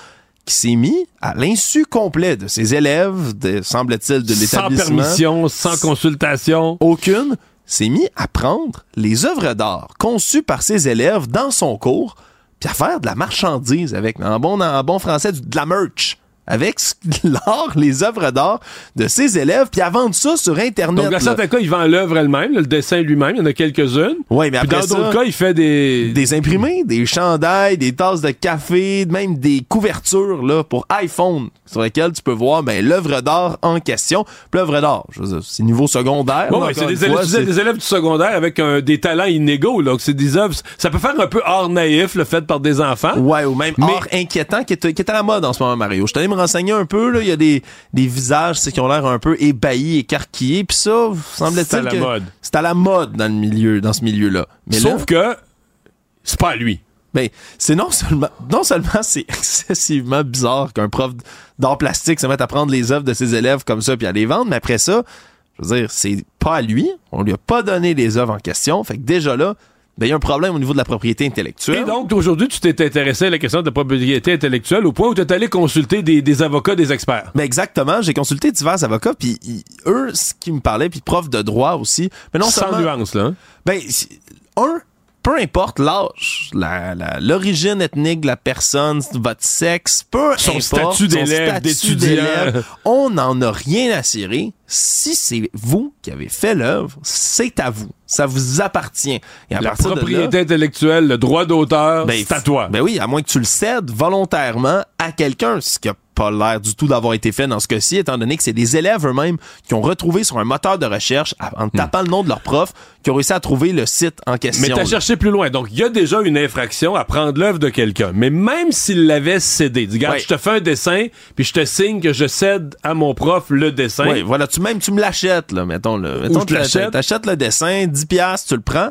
qui s'est mis à l'insu complet de ses élèves, de, semble-t-il, de l'établissement. Sans permission, sans consultation. Aucune. S'est mis à prendre les œuvres d'art conçues par ses élèves dans son cours, puis à faire de la marchandise avec, en bon, en bon français, de la merch avec l'art, les œuvres d'art de ses élèves, puis à vendre ça sur Internet. Donc, dans certains cas, il vend l'œuvre elle-même, le dessin lui-même, il y en a quelques-unes. Oui, mais après dans d'autres cas, il fait des... Des imprimés, des chandails, des tasses de café, même des couvertures là pour iPhone, sur lesquelles tu peux voir ben, l'œuvre d'art en question. L'œuvre d'art, c'est niveau secondaire. Bon, c'est des, des, élèves du secondaire avec un, des talents inégaux. Donc, c'est des œuvres... Ça peut faire un peu art naïf, le fait par des enfants. Ouais, ou même art inquiétant, qui est, qui est à la mode en ce moment, Mario. Je me renseigner un peu. Là. Il y a des, des visages qui ont l'air un peu ébahis, écarquillés. Puis ça, semble-t-il que c'est à la mode dans le milieu, dans ce milieu-là. Mais Sauf que c'est pas à lui. Ben, c'est non seulement, non seulement c'est excessivement bizarre qu'un prof d'art plastique se mette à prendre les œuvres de ses élèves comme ça puis à les vendre, mais après ça, je veux dire, c'est pas à lui. On lui a pas donné les œuvres en question. Fait que déjà là, ben, il y a un problème au niveau de la propriété intellectuelle. Et donc, aujourd'hui, tu t'es intéressé à la question de la propriété intellectuelle au point où tu es allé consulter des, avocats, des experts. Ben exactement. J'ai consulté divers avocats, puis eux, ce qui me parlaient, puis profs de droit aussi. Mais non Sans nuance, là. Hein? Ben, un, peu importe l'âge, l'origine ethnique de la personne, votre sexe, peu son importe statut d'élève, d'étudiant, on n'en a rien à cirer. Si c'est vous qui avez fait l'œuvre, c'est à vous. Ça vous appartient. Et à la propriété intellectuelle, le droit d'auteur, ben, c'est à toi. Ben oui, à moins que tu le cèdes volontairement à quelqu'un, ce qui a pas l'air du tout d'avoir été fait dans ce cas-ci, étant donné que c'est des élèves eux-mêmes qui ont retrouvé sur un moteur de recherche, en hmm. tapant le nom de leur prof, qui ont réussi à trouver le site en question. Mais t'as cherché plus loin. Donc, il y a déjà une infraction à prendre l'œuvre de quelqu'un. Mais même s'il l'avait cédé, dis, regarde, je te fais un dessin, puis je te signe que je cède à mon prof le dessin. Oui, voilà, tu même, tu me l'achètes, là, mettons, le, mettons, tu l'achètes. le dessin, 10 piastres, tu le prends.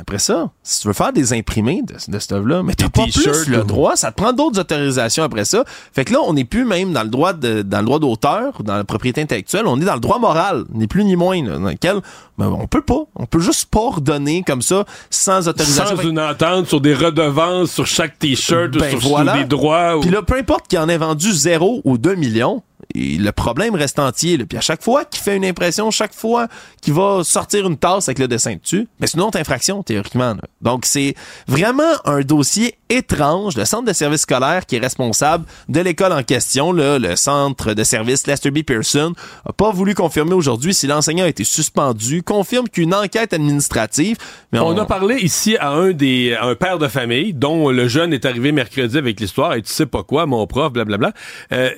Après ça, si tu veux faire des imprimés de, de cette œuvre-là, mais t'as pas plus le droit, ça te prend d'autres autorisations après ça. Fait que là, on n'est plus même dans le droit de, dans le droit d'auteur ou dans la propriété intellectuelle, on est dans le droit moral, ni plus ni moins, dans lequel ben, on peut pas, on peut juste pas redonner comme ça sans autorisation. Sans une entente sur des redevances sur chaque t-shirt ou ben, sur, des droits. Puis là, peu importe qu'il en ait vendu 0 ou 2 millions, le problème reste entier. Puis à chaque fois qu'il fait une impression, chaque fois qu'il va sortir une tasse avec le dessin dessus, mais c'est une autre infraction, théoriquement. Donc c'est vraiment un dossier étrange. Le centre de service scolaire qui est responsable de l'école en question, le centre de service Lester B. Pearson, a pas voulu confirmer aujourd'hui si l'enseignant a été suspendu, confirme qu'une enquête administrative... Mais on... a parlé ici à un des un père de famille dont le jeune est arrivé mercredi avec l'histoire et tu sais pas quoi, mon prof, blablabla. Euh,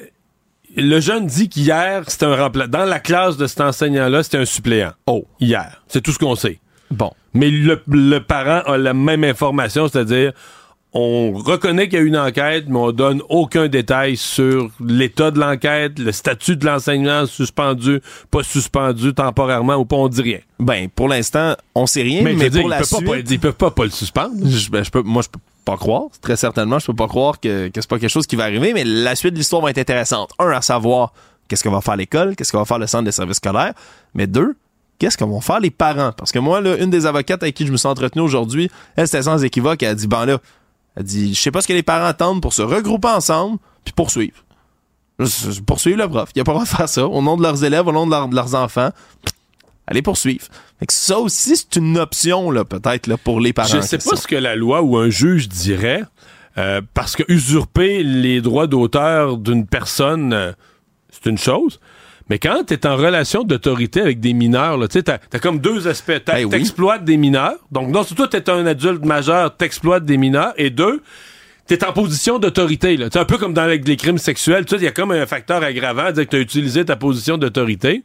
le jeune dit qu'hier, c'était un remplaçant. Dans la classe de cet enseignant-là, c'était un suppléant. Oh. Hier. C'est tout ce qu'on sait. Bon. Mais le, parent a la même information, c'est-à-dire, on reconnaît qu'il y a une enquête, mais on donne aucun détail sur l'état de l'enquête, le statut de l'enseignant suspendu, pas suspendu temporairement ou pas, on dit rien. Ben, pour l'instant, on sait rien, mais, pour la suite... Pas, ils peuvent pas, pas le suspendre. Ben, je peux, moi, je peux croire. Très certainement, je peux pas croire que, c'est pas quelque chose qui va arriver, mais la suite de l'histoire va être intéressante. Un, à savoir qu'est-ce que va faire l'école, qu'est-ce que va faire le centre de services scolaires, mais deux, qu'est-ce que vont faire les parents? Parce que moi, là, une des avocates avec qui je me suis entretenu aujourd'hui, elle, c'était sans équivoque, elle a dit, ben là, elle dit, je sais pas ce que les parents attendent pour se regrouper ensemble, puis poursuivre. Poursuivre le prof. Il n'y a pas le droit de faire ça, au nom de leurs élèves, au nom de leurs enfants allez poursuivre. ça aussi, c'est une option, là, peut-être, là, pour les parents. Je sais pas ce que la loi ou un juge dirait, euh, parce que usurper les droits d'auteur d'une personne, euh, c'est une chose. Mais quand tu es en relation d'autorité avec des mineurs, tu sais, t'as as comme deux aspects. Ben t'exploites des mineurs. Donc, non, surtout, t'es un adulte majeur, t'exploites des mineurs. Et deux, t'es en position d'autorité. C'est un peu comme dans les, crimes sexuels. Tu sais, il y a comme un facteur aggravant, dire que t'as utilisé ta position d'autorité.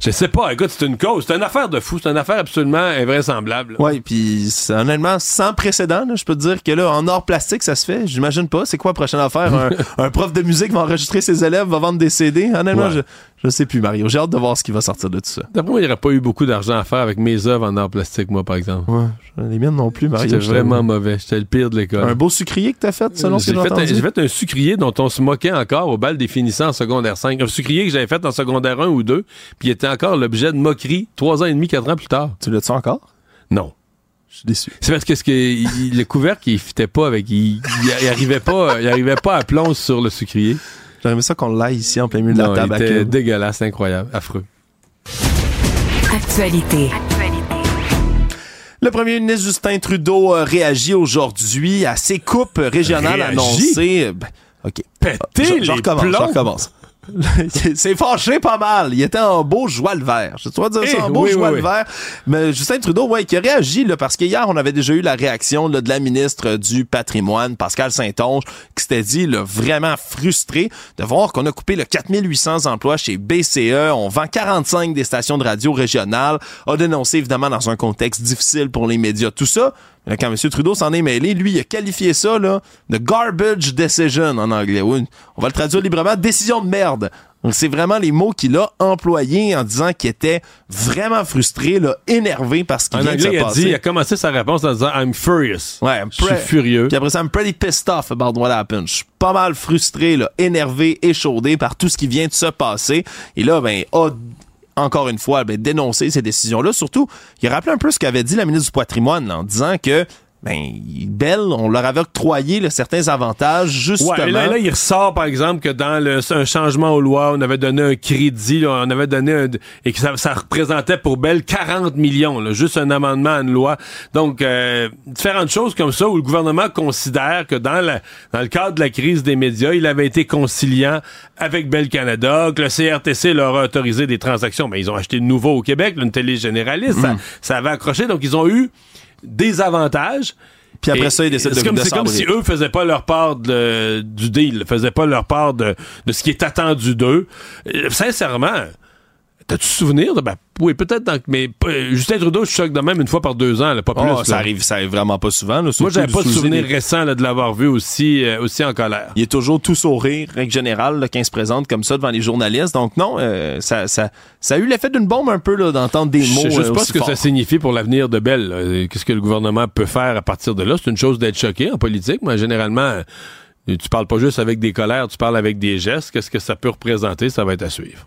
Je sais pas, écoute, c'est une cause, c'est une affaire de fou, c'est une affaire absolument invraisemblable. Oui, puis honnêtement sans précédent, je peux te dire que là, en or plastique, ça se fait. J'imagine pas. C'est quoi la prochaine affaire? un, prof de musique va enregistrer ses élèves, va vendre des CD. Honnêtement, je, je sais plus, Mario. J'ai hâte de voir ce qui va sortir de tout ça. D'après moi, il n'y aurait pas eu beaucoup d'argent à faire avec mes œuvres en or plastique, moi, par exemple. Ouais, les miennes non plus, Mario. J'étais vraiment mauvais. J'étais le pire de l'école. Un beau sucrier que t'as fait, selon ce que j'ai J'ai fait un sucrier dont on se moquait encore au bal des finissants en secondaire 5. Un sucrier que j'avais fait en secondaire 1 ou 2, puis il était encore l'objet de moquerie trois ans et demi, quatre ans plus tard. Tu l'as-tu encore? Non. Je suis déçu. C'est parce que, ce que le couvercle, il fitait pas avec. Il, il, arrivait pas, il arrivait pas à plonge sur le sucrier. J'aimerais ça qu'on l'aille ici en plein milieu de la table. C'était dégueulasse, incroyable, affreux. Actualité. Le premier ministre Justin Trudeau a réagi aujourd'hui à ses coupes régionales annoncées. Ben, OK. Péter je, les recommence, plombs? Je recommence. c'est fâché pas mal. Il était en beau joie le vert. Je dois dire ça, Eh, en beau oui, joie oui, le vert. Mais Justin Trudeau, ouais, qui a réagi, là, parce qu'hier, on avait déjà eu la réaction là, de la ministre du patrimoine, Pascal Saint-Onge, qui s'était dit là, vraiment frustré de voir qu'on a coupé le 4800 emplois chez BCE. On vend 45 des stations de radio régionales. A dénoncé, évidemment, dans un contexte difficile pour les médias. Tout ça, Là, quand M. Trudeau s'en est mêlé, lui, il a qualifié ça là, de garbage decision en anglais. Oui, on va le traduire librement, décision de merde. C'est vraiment les mots qu'il a employés en disant qu'il était vraiment frustré, là, énervé parce qu'il En vient de se il a passer. dit, il a commencé sa réponse en disant I'm furious. Ouais, I'm Je suis furieux. Puis après ça, I'm pretty pissed off about what happened. Je suis pas mal frustré, là, énervé, échaudé par tout ce qui vient de se passer. Et là, ben, a encore une fois, ben, dénoncé ces décisions-là. Surtout, il a rappelé un peu ce qu'avait dit la ministre du patrimoine en disant que ben, Bell, on leur avait octroyé là, certains avantages, justement. Ouais, et là, là, il ressort, par exemple, que dans le, un changement aux lois, on avait donné un crédit, là, on avait donné un, et que ça, ça représentait pour Bell 40 millions, là, juste un amendement à une loi. Donc, euh, différentes choses comme ça où le gouvernement considère que dans, la, dans le cadre de la crise des médias, il avait été conciliant avec Bell Canada, que le CRTC leur a autorisé des transactions. Mais ils ont acheté de nouveau au Québec, là, une télé généraliste, ça, ça avait accroché. Donc, ils ont eu des avantages. Puis après ça, ils décident de comme, C'est comme si eux faisaient pas leur part de- du deal, faisaient pas leur part de, de ce qui est attendu d'eux. Euh, sincèrement, t'as-tu souvenir de... Ben, oui, peut-être, dans- mais euh, Justin Trudeau, je choque de même une fois par deux ans, là, pas plus. Là. ça arrive, ça arrive vraiment pas souvent. Là, Moi, j'avais pas de souvenir les- récent là, de l'avoir vu aussi, euh, aussi en colère. Il est toujours tout sourire, règle générale, quand il se présente comme ça devant les journalistes. Donc non, euh, ça, ça, ça a eu l'effet d'une bombe un peu là, d'entendre des Je mots. sais juste euh, pas ce que ça signifie pour l'avenir de Bell. Qu'est-ce que le gouvernement peut faire à partir de là? C'est une chose d'être choqué en politique, mais généralement, tu parles pas juste avec des colères, tu parles avec des gestes. Qu'est-ce que ça peut représenter? Ça va être à suivre.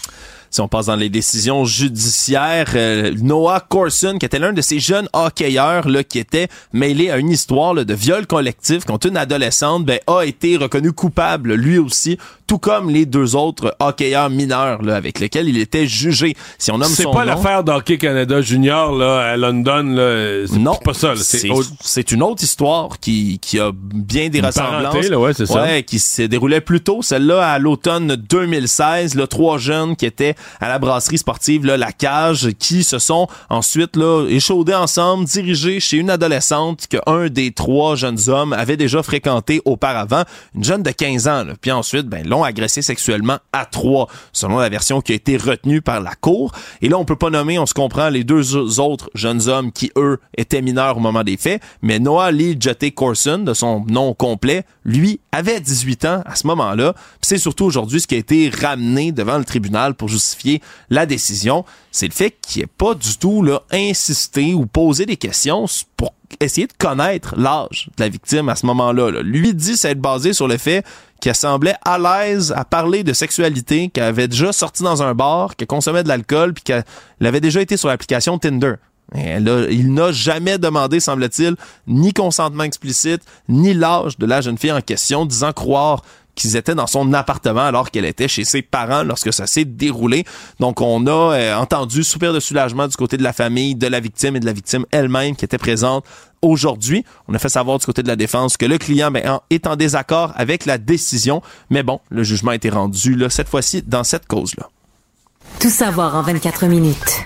Si on passe dans les décisions judiciaires, euh, Noah Corson, qui était l'un de ces jeunes hockeyeurs là, qui était mêlé à une histoire là, de viol collectif contre une adolescente, ben, a été reconnu coupable lui aussi, tout comme les deux autres hockeyeurs mineurs là, avec lesquels il était jugé. Si on nomme C'est pas l'affaire d'Hockey Canada Junior là, à London. Là. C'est Non, pas ça. C'est autre- une autre histoire qui, qui a bien des Une ressemblances. parenté, là, ouais, c'est ça. Ouais, qui se déroulait plus tôt, celle-là à l'automne 2016, là, trois jeunes qui étaient à la brasserie sportive là, La Cage, qui se sont ensuite là échaudés ensemble, dirigés chez une adolescente que un des trois jeunes hommes avait déjà fréquenté auparavant, une jeune de 15 ans. là. Puis ensuite, ben l'ont agressé sexuellement à trois, selon la version qui a été retenue par la cour. Et là, on peut pas nommer, on se comprend, les deux autres jeunes hommes qui eux étaient mineurs au moment des faits, mais Noah Lee Jete Corson, de son nom complet, lui avait 18 ans à ce moment-là. C'est surtout aujourd'hui ce qui a été ramené devant le tribunal pour justifier la décision, c'est le fait qu'il n'ait pas du tout insisté ou posé des questions pour essayer de connaître l'âge de la victime à ce moment-là. là. Lui dit s'être basé sur le fait qu'elle semblait à l'aise à parler de sexualité, qu'elle avait déjà sorti dans un bar, qu'elle consommait de l'alcool, puis qu'elle avait déjà été sur l'application Tinder. Il n'a jamais demandé, semble-t-il, ni consentement explicite, ni l'âge de la jeune fille en question, disant croire qu'ils étaient dans son appartement alors qu'elle était chez ses parents lorsque ça s'est déroulé. Donc on a euh, entendu soupir de soulagement du côté de la famille, de la victime et de la victime elle-même qui était présente aujourd'hui. On a fait savoir du côté de la défense que le client ben, en- est en désaccord avec la décision, mais bon, le jugement a été rendu là, cette fois-ci dans cette cause-là. Tout savoir en 24 minutes.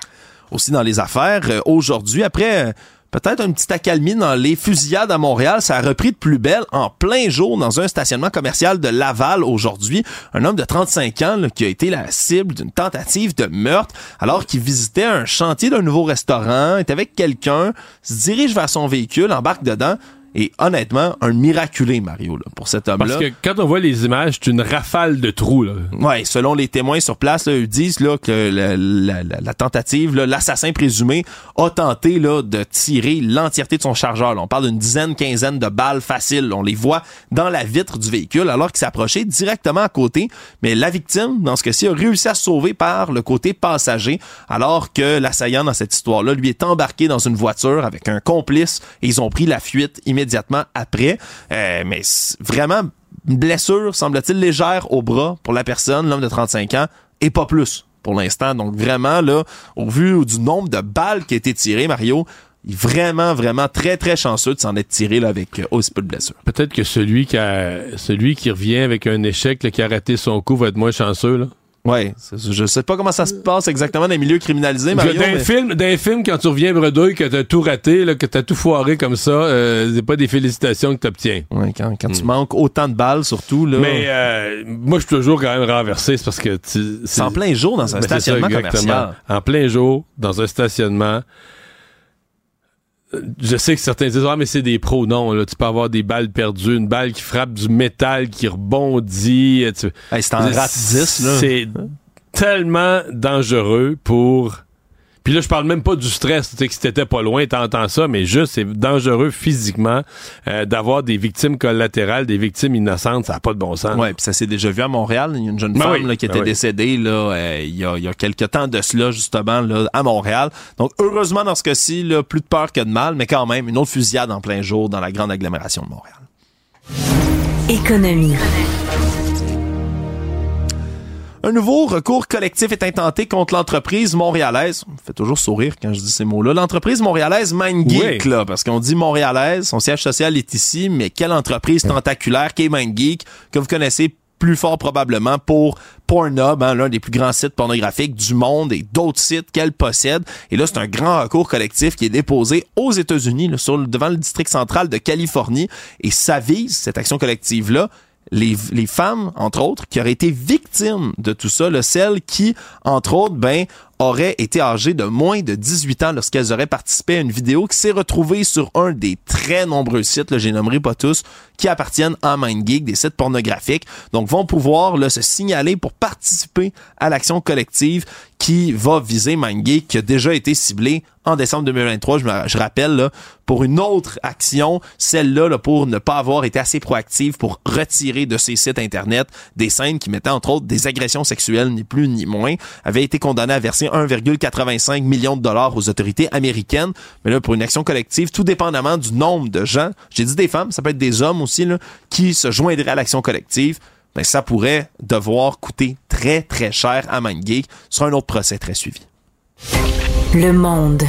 aussi dans les affaires. Euh, Aujourd'hui, après euh, peut-être un petit accalmie dans les fusillades à Montréal, ça a repris de plus belle en plein jour dans un stationnement commercial de Laval aujourd'hui. Un homme de 35 ans là, qui a été la cible d'une tentative de meurtre alors qu'il visitait un chantier d'un nouveau restaurant, était avec quelqu'un, se dirige vers son véhicule, embarque dedans. Et honnêtement, un miraculé, Mario, là, pour cet homme-là. Parce que quand on voit les images, c'est une rafale de trous. Là. Ouais, selon les témoins sur place, là, ils disent là, que la, la- la- la tentative, l'assassin présumé a tenté là, de tirer l'entièreté de son chargeur. là. On parle d'une dizaine, quinzaine de balles faciles. On les voit dans la vitre du véhicule alors qu'il s'approchait directement à côté. Mais la victime, dans ce cas-ci, a réussi à se sauver par le côté passager alors que l'assaillant dans cette histoire-là, lui est embarqué dans une voiture avec un complice et ils ont pris la fuite immédiatement après. Euh, mais vraiment une blessure, semble-t-il, légère au bras pour la personne, l'homme de 35 ans, et pas plus pour l'instant. Donc vraiment, là, au vu du nombre de balles qui a été tirées, Mario, vraiment, vraiment très, très chanceux de s'en être tiré là, avec aussi peu de blessures. Peut-être que celui qui, celui qui revient avec un échec, qui a raté son coup, va être moins chanceux. Là. Ouais, je sais pas comment ça se passe exactement dans les milieux criminalisés, Mario. D'un film, d'un film, quand tu reviens bredouille, que t'as tout raté, là, que t'as tout foiré comme ça, euh, c'est pas des félicitations que t'obtiens. Ouais, quand, quand tu hmm. manques autant de balles, surtout là. Mais euh, moi, je suis toujours quand même renversé, c'est parce que c'est en plein jour dans un ben, stationnement commercial. En plein jour dans un stationnement je sais que certains disent ah mais c'est des pros. Non là tu peux avoir des balles perdues une balle qui frappe du métal qui rebondit c'est en rate 10 là. c'est tellement dangereux pour puis là, je parle même pas du stress, tu sais, que si t'étais pas loin, t'entends ça, mais juste, c'est dangereux physiquement euh, d'avoir des victimes collatérales, des victimes innocentes, ça n'a pas de bon sens. Ouais, puis ça s'est déjà vu à Montréal. Il y a une jeune ben femme là, qui ben était décédée là, euh, il, y a, il y a quelques temps de cela, justement, là, à Montréal. Donc, heureusement, dans ce cas-ci, là, plus de peur que de mal, mais quand même, une autre fusillade en plein jour dans la grande agglomération de Montréal. Économie. Un nouveau recours collectif est intenté contre l'entreprise montréalaise. Ça me fait toujours sourire quand je dis ces mots-là. L'entreprise montréalaise MindGeek, là, parce qu'on dit montréalaise, son siège social est ici, mais quelle entreprise tentaculaire qu'est MindGeek, que vous connaissez plus fort probablement pour Pornhub, hein, l'un des plus grands sites pornographiques du monde et d'autres sites qu'elle possède. Et là, c'est un grand recours collectif qui est déposé aux États-Unis, sur devant le district central de Californie. Et ça vise, cette action collective-là, les, femmes, entre autres, qui auraient été victimes de tout ça, là, celles qui, entre autres, ben, auraient été âgées de moins de 18 ans lorsqu'elles auraient participé à une vidéo qui s'est retrouvée sur un des très nombreux sites, là, j'ai nommerai pas tous, qui appartiennent à MindGeek, des sites pornographiques. Donc, vont pouvoir se signaler pour participer à l'action collective qui va viser MindGeek, qui a déjà été ciblé en décembre 2023, je, me, rappelle, pour une autre action, celle-là là, pour ne pas avoir été assez proactive pour retirer de ses sites Internet des scènes qui mettaient entre autres des agressions sexuelles, ni plus ni moins, avait été condamnée à verser 1,85 million de dollars aux autorités américaines. Mais là, pour une action collective, tout dépendamment du nombre de gens, j'ai dit des femmes, ça peut être des hommes aussi, là, qui se joindraient à l'action collective, ben, ça pourrait devoir coûter très, très cher à MindGeek sur un autre procès très suivi. Le monde.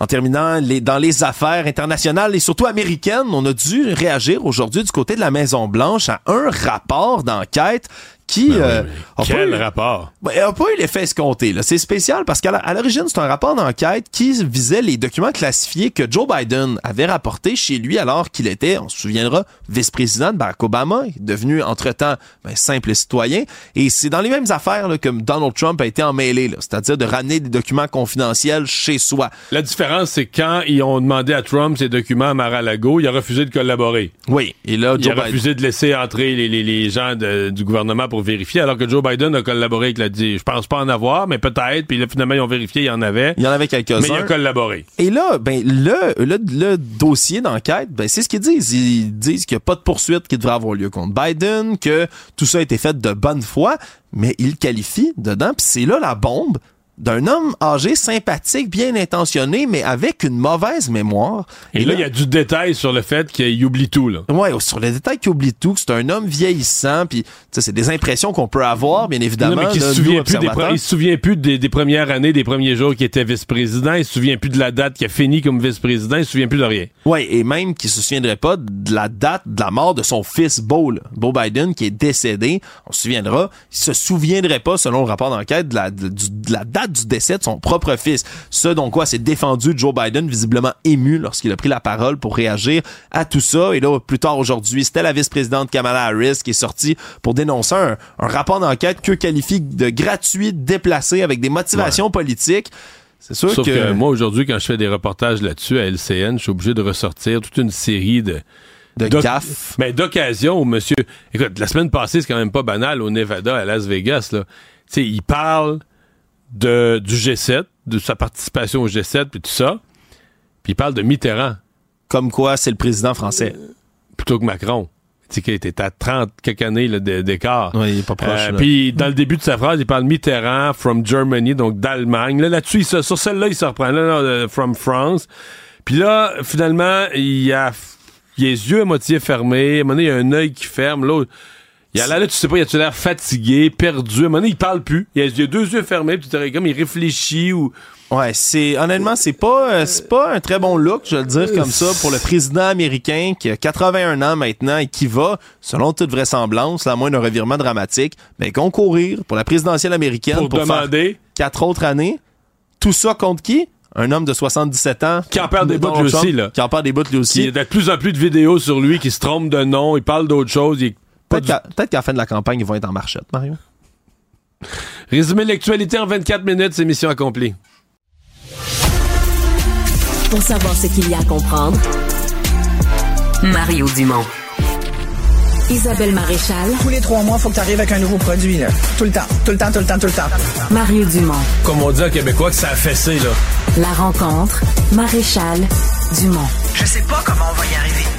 En terminant, les, dans les affaires internationales et surtout américaines, on a dû réagir aujourd'hui du côté de la Maison-Blanche à un rapport d'enquête qui ben euh, quel rapport? Ben, a pas eu l'effet escompté là. C'est spécial parce qu'à l'origine c'est un rapport d'enquête qui visait les documents classifiés que Joe Biden avait rapportés chez lui alors qu'il était on se souviendra vice-président de Barack Obama devenu entre-temps ben, simple citoyen. Et c'est dans les mêmes affaires là, que Donald Trump a été emmêlé c'est-à-dire de ramener des documents confidentiels chez soi. La différence c'est quand ils ont demandé à Trump ces documents à Mar-a-Lago il a refusé de collaborer. Oui. Et là Joe il a refusé de laisser entrer les, les, les gens de, du gouvernement pour vérifier, alors que Joe Biden a collaboré avec la Je pense pas en avoir, mais peut-être. Puis là, finalement, ils ont vérifié, il y en avait. Il y en avait quelques-uns. Mais il a collaboré. Et là, ben, le, le, le dossier d'enquête, ben, c'est ce qu'ils disent. Ils disent qu'il n'y a pas de poursuite qui devrait avoir lieu contre Biden, que tout ça a été fait de bonne foi, mais ils qualifient dedans, puis c'est là la bombe d'un homme âgé, sympathique, bien intentionné, mais avec une mauvaise mémoire. Et, là, il y a du détail sur le fait qu'il oublie tout. Là. Ouais, sur le détail qu'il oublie tout, que c'est un homme vieillissant, puis c'est des impressions qu'on peut avoir, bien évidemment. mais il, se souvient plus des il se souvient plus des, premières années, des premiers jours qu'il était vice-président, il se souvient plus de la date qu'il a fini comme vice-président, il se souvient plus de rien. Ouais, et même qu'il se souviendrait pas de la date de la mort de son fils Beau, là. Beau Biden, qui est décédé. On se souviendra, il se souviendrait pas, selon le rapport d'enquête, de la, de la date du décès de son propre fils. Ce dont quoi s'est défendu Joe Biden, visiblement ému lorsqu'il a pris la parole pour réagir à tout ça. Et là, plus tard aujourd'hui, c'était la vice-présidente Kamala Harris qui est sortie pour dénoncer un, rapport d'enquête que qualifie de gratuit, déplacé, avec des motivations politiques. C'est sûr Sauf que... moi, aujourd'hui, quand je fais des reportages là-dessus à LCN, je suis obligé de ressortir toute une série de de gaffe. Mais d'occasion monsieur. Écoute, la semaine passée, c'est quand même pas banal au Nevada, à Las Vegas, là. Tu sais, il parle de, du G7, de sa participation au G7, puis tout ça. Puis il parle de Mitterrand. Comme quoi, c'est le président français. Euh, plutôt que Macron. Tu sais, qu'il était à 30 quelques années d'écart. Oui, il est pas proche. Euh, puis dans le début de sa phrase, il parle Mitterrand from Germany, donc d'Allemagne. Là, là-dessus, sur celle-là, il se reprend. Là, là, from France. Puis là, finalement, il a, il a les yeux à moitié fermés. À un moment donné, il y a un œil qui ferme. L'autre Il a là, tu sais pas, il a l'air fatigué, perdu? À un moment donné, il parle plus. Il a, il a deux yeux fermés, puis tu comme il réfléchit ou. Ouais, c'est honnêtement, c'est pas euh, c'est pas un très bon look, je vais le dire comme ça, pour le président américain qui a 81 ans maintenant et qui va, selon toute vraisemblance, à moins d'un revirement dramatique, mais concourir pour la présidentielle américaine pour, demander quatre autres années. Tout ça contre qui? Un homme de 77 ans. Qui en perd des bouts lui aussi, là. Qui en perd des bouts lui aussi. Il y a de plus en plus de vidéos sur lui qui se trompe de nom, il parle d'autre chose. Peut-être qu'à la fin de la campagne, ils vont être en marchette, Mario. Résumé l'actualité en 24 minutes, c'est mission accomplie. Pour savoir ce qu'il y a à comprendre, Mario Dumont. Isabelle Maréchal. Tous les trois mois, il faut que tu arrives avec un nouveau produit. Là. Tout le temps, tout le temps, tout le temps, tout le temps. Mario Dumont. Comme on dit en Québécois que ça a fessé, là. La rencontre, Maréchal Dumont. Je sais pas comment on va y arriver.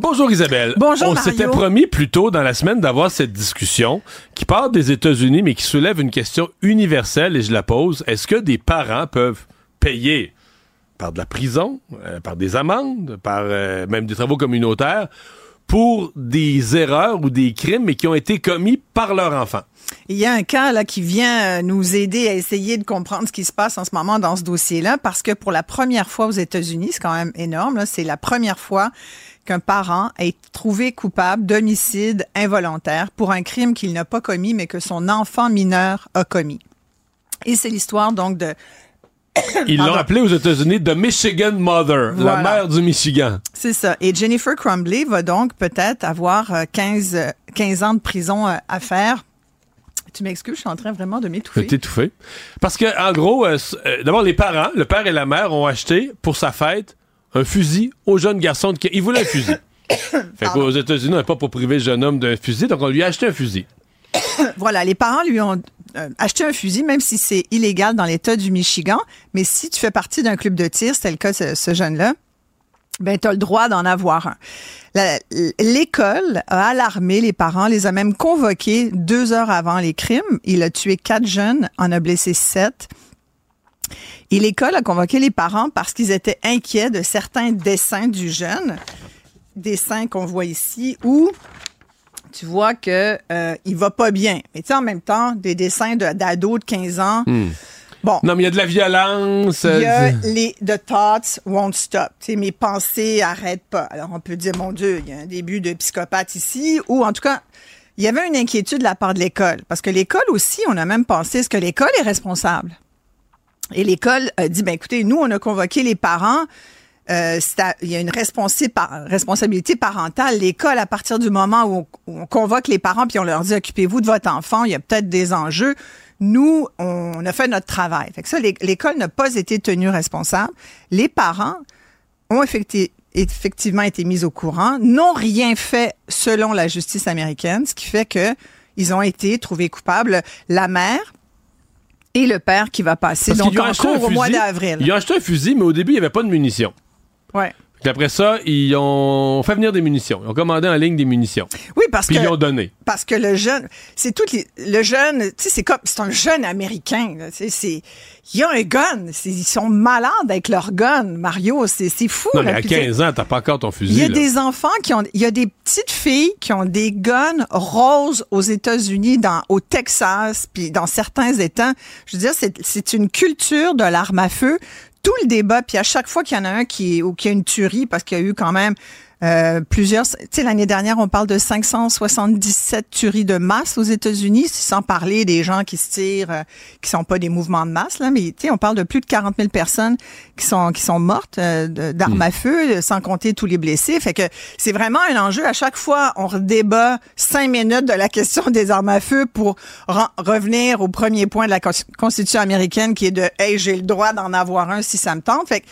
Bonjour Isabelle. Bonjour On s'était promis plus tôt dans la semaine d'avoir cette discussion qui part des États-Unis mais qui soulève une question universelle et je la pose. Est-ce que des parents peuvent payer par de la prison, euh, par des amendes, par euh, même des travaux communautaires pour des erreurs ou des crimes, mais qui ont été commis par leur enfant? Il y a un cas là qui vient euh, nous aider à essayer de comprendre ce qui se passe en ce moment dans ce dossier-là, parce que pour la première fois aux États-Unis, c'est quand même énorme, c'est la première fois qu'un parent est trouvé coupable d'homicide involontaire pour un crime qu'il n'a pas commis, mais que son enfant mineur a commis. Et c'est l'histoire donc de ils l'ont appelé aux États-Unis The Michigan Mother, la mère du Michigan. C'est ça. Et Jennifer Crumbly va donc peut-être avoir 15, euh, 15 euh, ans de prison euh, à faire tu m'excuses, je suis en train vraiment de m'étouffer. T'étouffer. Parce que, en gros, d'abord, les parents, le père et la mère, ont acheté pour sa fête un fusil au jeune garçon. De... Il voulait un fusil. fait qu'aux États-Unis, on n'est pas pour priver le jeune homme d'un fusil, donc on lui a acheté un fusil. voilà, les parents lui ont euh, acheter un fusil, même si c'est illégal dans l'État du Michigan. Mais si tu fais partie d'un club de tir, c'était le cas de ce, jeune-là, ben, tu as le droit d'en avoir un. L'école a alarmé les parents, les a même convoqués deux heures avant les crimes. Il a tué quatre jeunes, en a blessé sept. Et l'école a convoqué les parents parce qu'ils étaient inquiets de certains dessins du jeune, dessins qu'on voit ici, où tu vois que euh, il va pas bien. Mais tu sais, en même temps, des dessins d'ados de, 15 ans. Hmm. Bon. Non, mais il y a de la violence. Il y a euh, les The thoughts won't stop. Tu sais, mes pensées arrêtent pas. Alors, on peut dire, mon Dieu, il y a un début de psychopathe ici. Ou en tout cas, il y avait une inquiétude de la part de l'école. Parce que l'école aussi, on a même pensé, est-ce que l'école est responsable? Et l'école a dit, ben écoutez, nous, on a convoqué les parents euh, il y a une responsabilité parentale. L'école, à partir du moment où on, convoque les parents puis on leur dit occupez-vous de votre enfant, il y a peut-être des enjeux. Nous, on, a fait notre travail. Fait que ça, l'école n'a pas été tenue responsable. Les parents ont effectivement été mis au courant, n'ont rien fait selon la justice américaine, ce qui fait que ils ont été trouvés coupables. La mère, et le père qui va passer donc en cours au mois d'avril. Ils ont acheté un fusil, mais au début, il n'y avait pas de munitions. Ouais. Après ça, ils ont fait venir des munitions. Ils ont commandé en ligne des munitions. Oui, parce Puis que. ils ont donné. Parce que le jeune, c'est tout le jeune, tu sais, c'est comme, c'est un jeune américain, c'est, il y a un gun. Ils sont malades avec leur gun, Mario. C'est, fou. Non, mais à 15 ans, t'as pas encore ton fusil. Il y a des enfants qui ont, il y a des petites filles qui ont des guns roses aux États-Unis, dans, au Texas, puis dans certains États. Je veux dire, c'est, c'est une culture de l'arme à feu tout le débat, puis à chaque fois qu'il y en a un qui, ou qui a une tuerie, parce qu'il y a eu quand même euh, plusieurs. Tu sais, l'année dernière, on parle de 577 tueries de masse aux États-Unis, sans parler des gens qui se tirent, euh, qui sont pas des mouvements de masse, là, mais tu sais, on parle de plus de 40 000 personnes qui sont qui sont mortes euh, d'armes à hmm. feu, sans compter tous les blessés. Fait que c'est vraiment un enjeu. À chaque fois, on redébat cinq minutes de la question des armes à feu pour revenir au premier point de la Constitution américaine, qui est de hey, j'ai le droit d'en avoir un si ça me tente. Fait que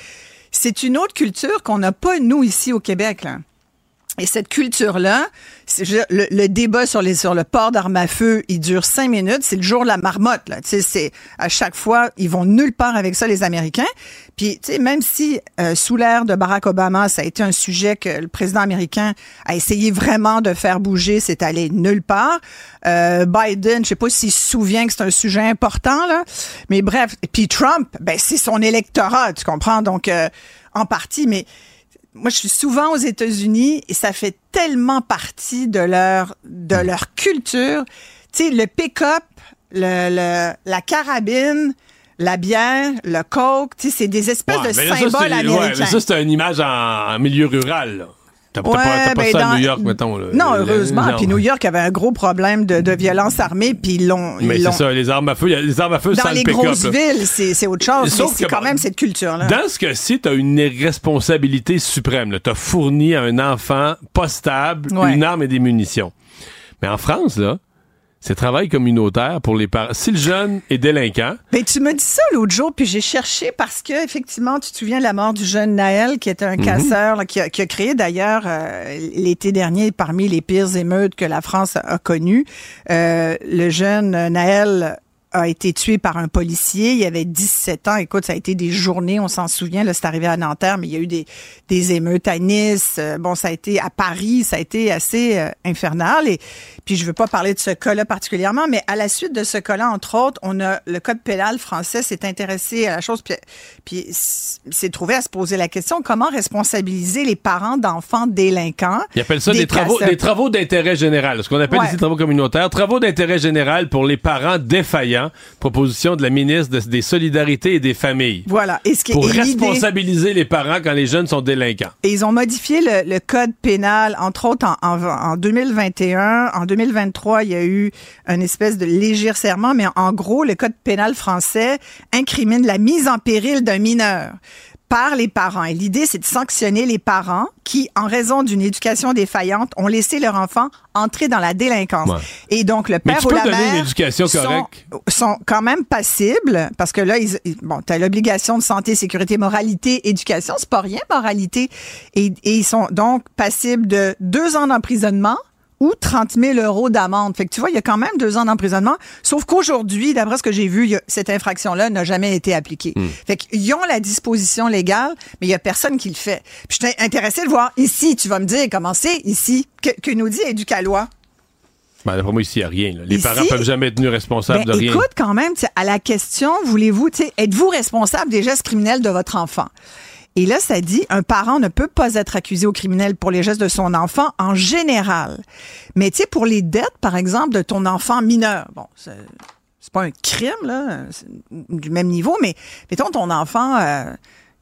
c'est une autre culture qu'on n'a pas, nous, ici au Québec. Et cette culture-là, le, le, débat sur, les, sur le port d'armes à feu, il dure cinq minutes. C'est le jour de la marmotte. Là. C'est à chaque fois, ils vont nulle part avec ça, les Américains. Puis, même si euh, sous l'ère de Barack Obama, ça a été un sujet que le président américain a essayé vraiment de faire bouger, c'est allé nulle part. Euh, Biden, je sais pas s'il se souvient que c'est un sujet important là, mais bref. Puis Trump, ben c'est son électorat, tu comprends? Donc, euh, en partie, mais moi, je suis souvent aux États-Unis et ça fait tellement partie de leur, de leur culture. Tu sais, le pick-up, le, la carabine, la bière, le coke, tu sais, c'est des espèces de symboles américains. ça, c'est une image en, milieu rural. T'as pas, pas, ça à New York, mettons. Non, heureusement. Puis New York avait un gros problème de, de violence armée, puis ils l'ont. Mais c'est ça, les armes à feu, les armes à feu Dans les grosses villes, c'est autre chose. mais c'est quand même cette culture-là. Dans ce cas-ci, t'as une responsabilité suprême. T'as fourni à un enfant pas stable une arme et des munitions. Mais en France, là, c'est travail communautaire pour les parents. Si le jeune est délinquant. Mais ben, tu me dis ça l'autre jour, puis j'ai cherché parce que, effectivement, tu te souviens de la mort du jeune Naël, qui était un mhm. casseur, qui, a, créé d'ailleurs euh, l'été dernier parmi les pires émeutes que la France a connues. Euh, le jeune Naël a été tué par un policier. Il avait 17 ans. Écoute, ça a été des journées, on s'en souvient. Là, c'est arrivé à Nanterre, mais il y a eu des, des émeutes à Nice. Euh, bon, ça a été à Paris. Ça a été assez euh, infernal. Et puis, je veux pas parler de ce cas-là particulièrement, mais à la suite de ce cas-là, entre autres, on a le code pénal français s'est intéressé à la chose, puis, puis s'est trouvé à se poser la question comment responsabiliser les parents d'enfants délinquants? Ils appellent ça des, travaux, des travaux d'intérêt général, ce qu'on appelle ici travaux communautaires, travaux d'intérêt général pour les parents défaillants Proposition de la ministre des Solidarités et des Familles. Voilà. Et ce qui pour responsabiliser les parents quand les jeunes sont délinquants. Et ils ont modifié le, code pénal, entre autres en, en, 2021. En 2023, il y a eu une espèce de léger serment, mais en gros, le code pénal français incrimine la mise en péril d'un mineur par les parents. Et l'idée, c'est de sanctionner les parents qui, en raison d'une éducation défaillante, ont laissé leur enfant entrer dans la délinquance. Et donc, le père ou la mère sont, sont, quand même passibles parce que là, ils, bon, tu as l'obligation de santé, sécurité, moralité, éducation. C'est pas rien, moralité. Et, et ils sont donc passibles de deux ans d'emprisonnement ou 30 000 euros d'amende. Fait que tu vois, il y a quand même deux ans d'emprisonnement. Sauf qu'aujourd'hui, d'après ce que j'ai vu, cette infraction-là n'a jamais été appliquée. Hmm. Fait qu'ils ont la disposition légale, mais il y a personne qui le fait. Puis je suis intéressé de voir ici, tu vas me dire comment c'est ici, que, nous dit Éducalois. Ben, moi, ici, il n'y a rien. Les parents peuvent jamais être tenus responsables ben, de rien. Écoute, quand même, à la question, voulez-vous, êtes-vous responsable des gestes criminels de votre enfant? Et là, ça dit, un parent ne peut pas être accusé au criminel pour les gestes de son enfant en général. Mais tu sais, pour les dettes, par exemple, de ton enfant mineur, bon, c'est pas un crime, là, du même niveau, mais mettons ton enfant... Euh,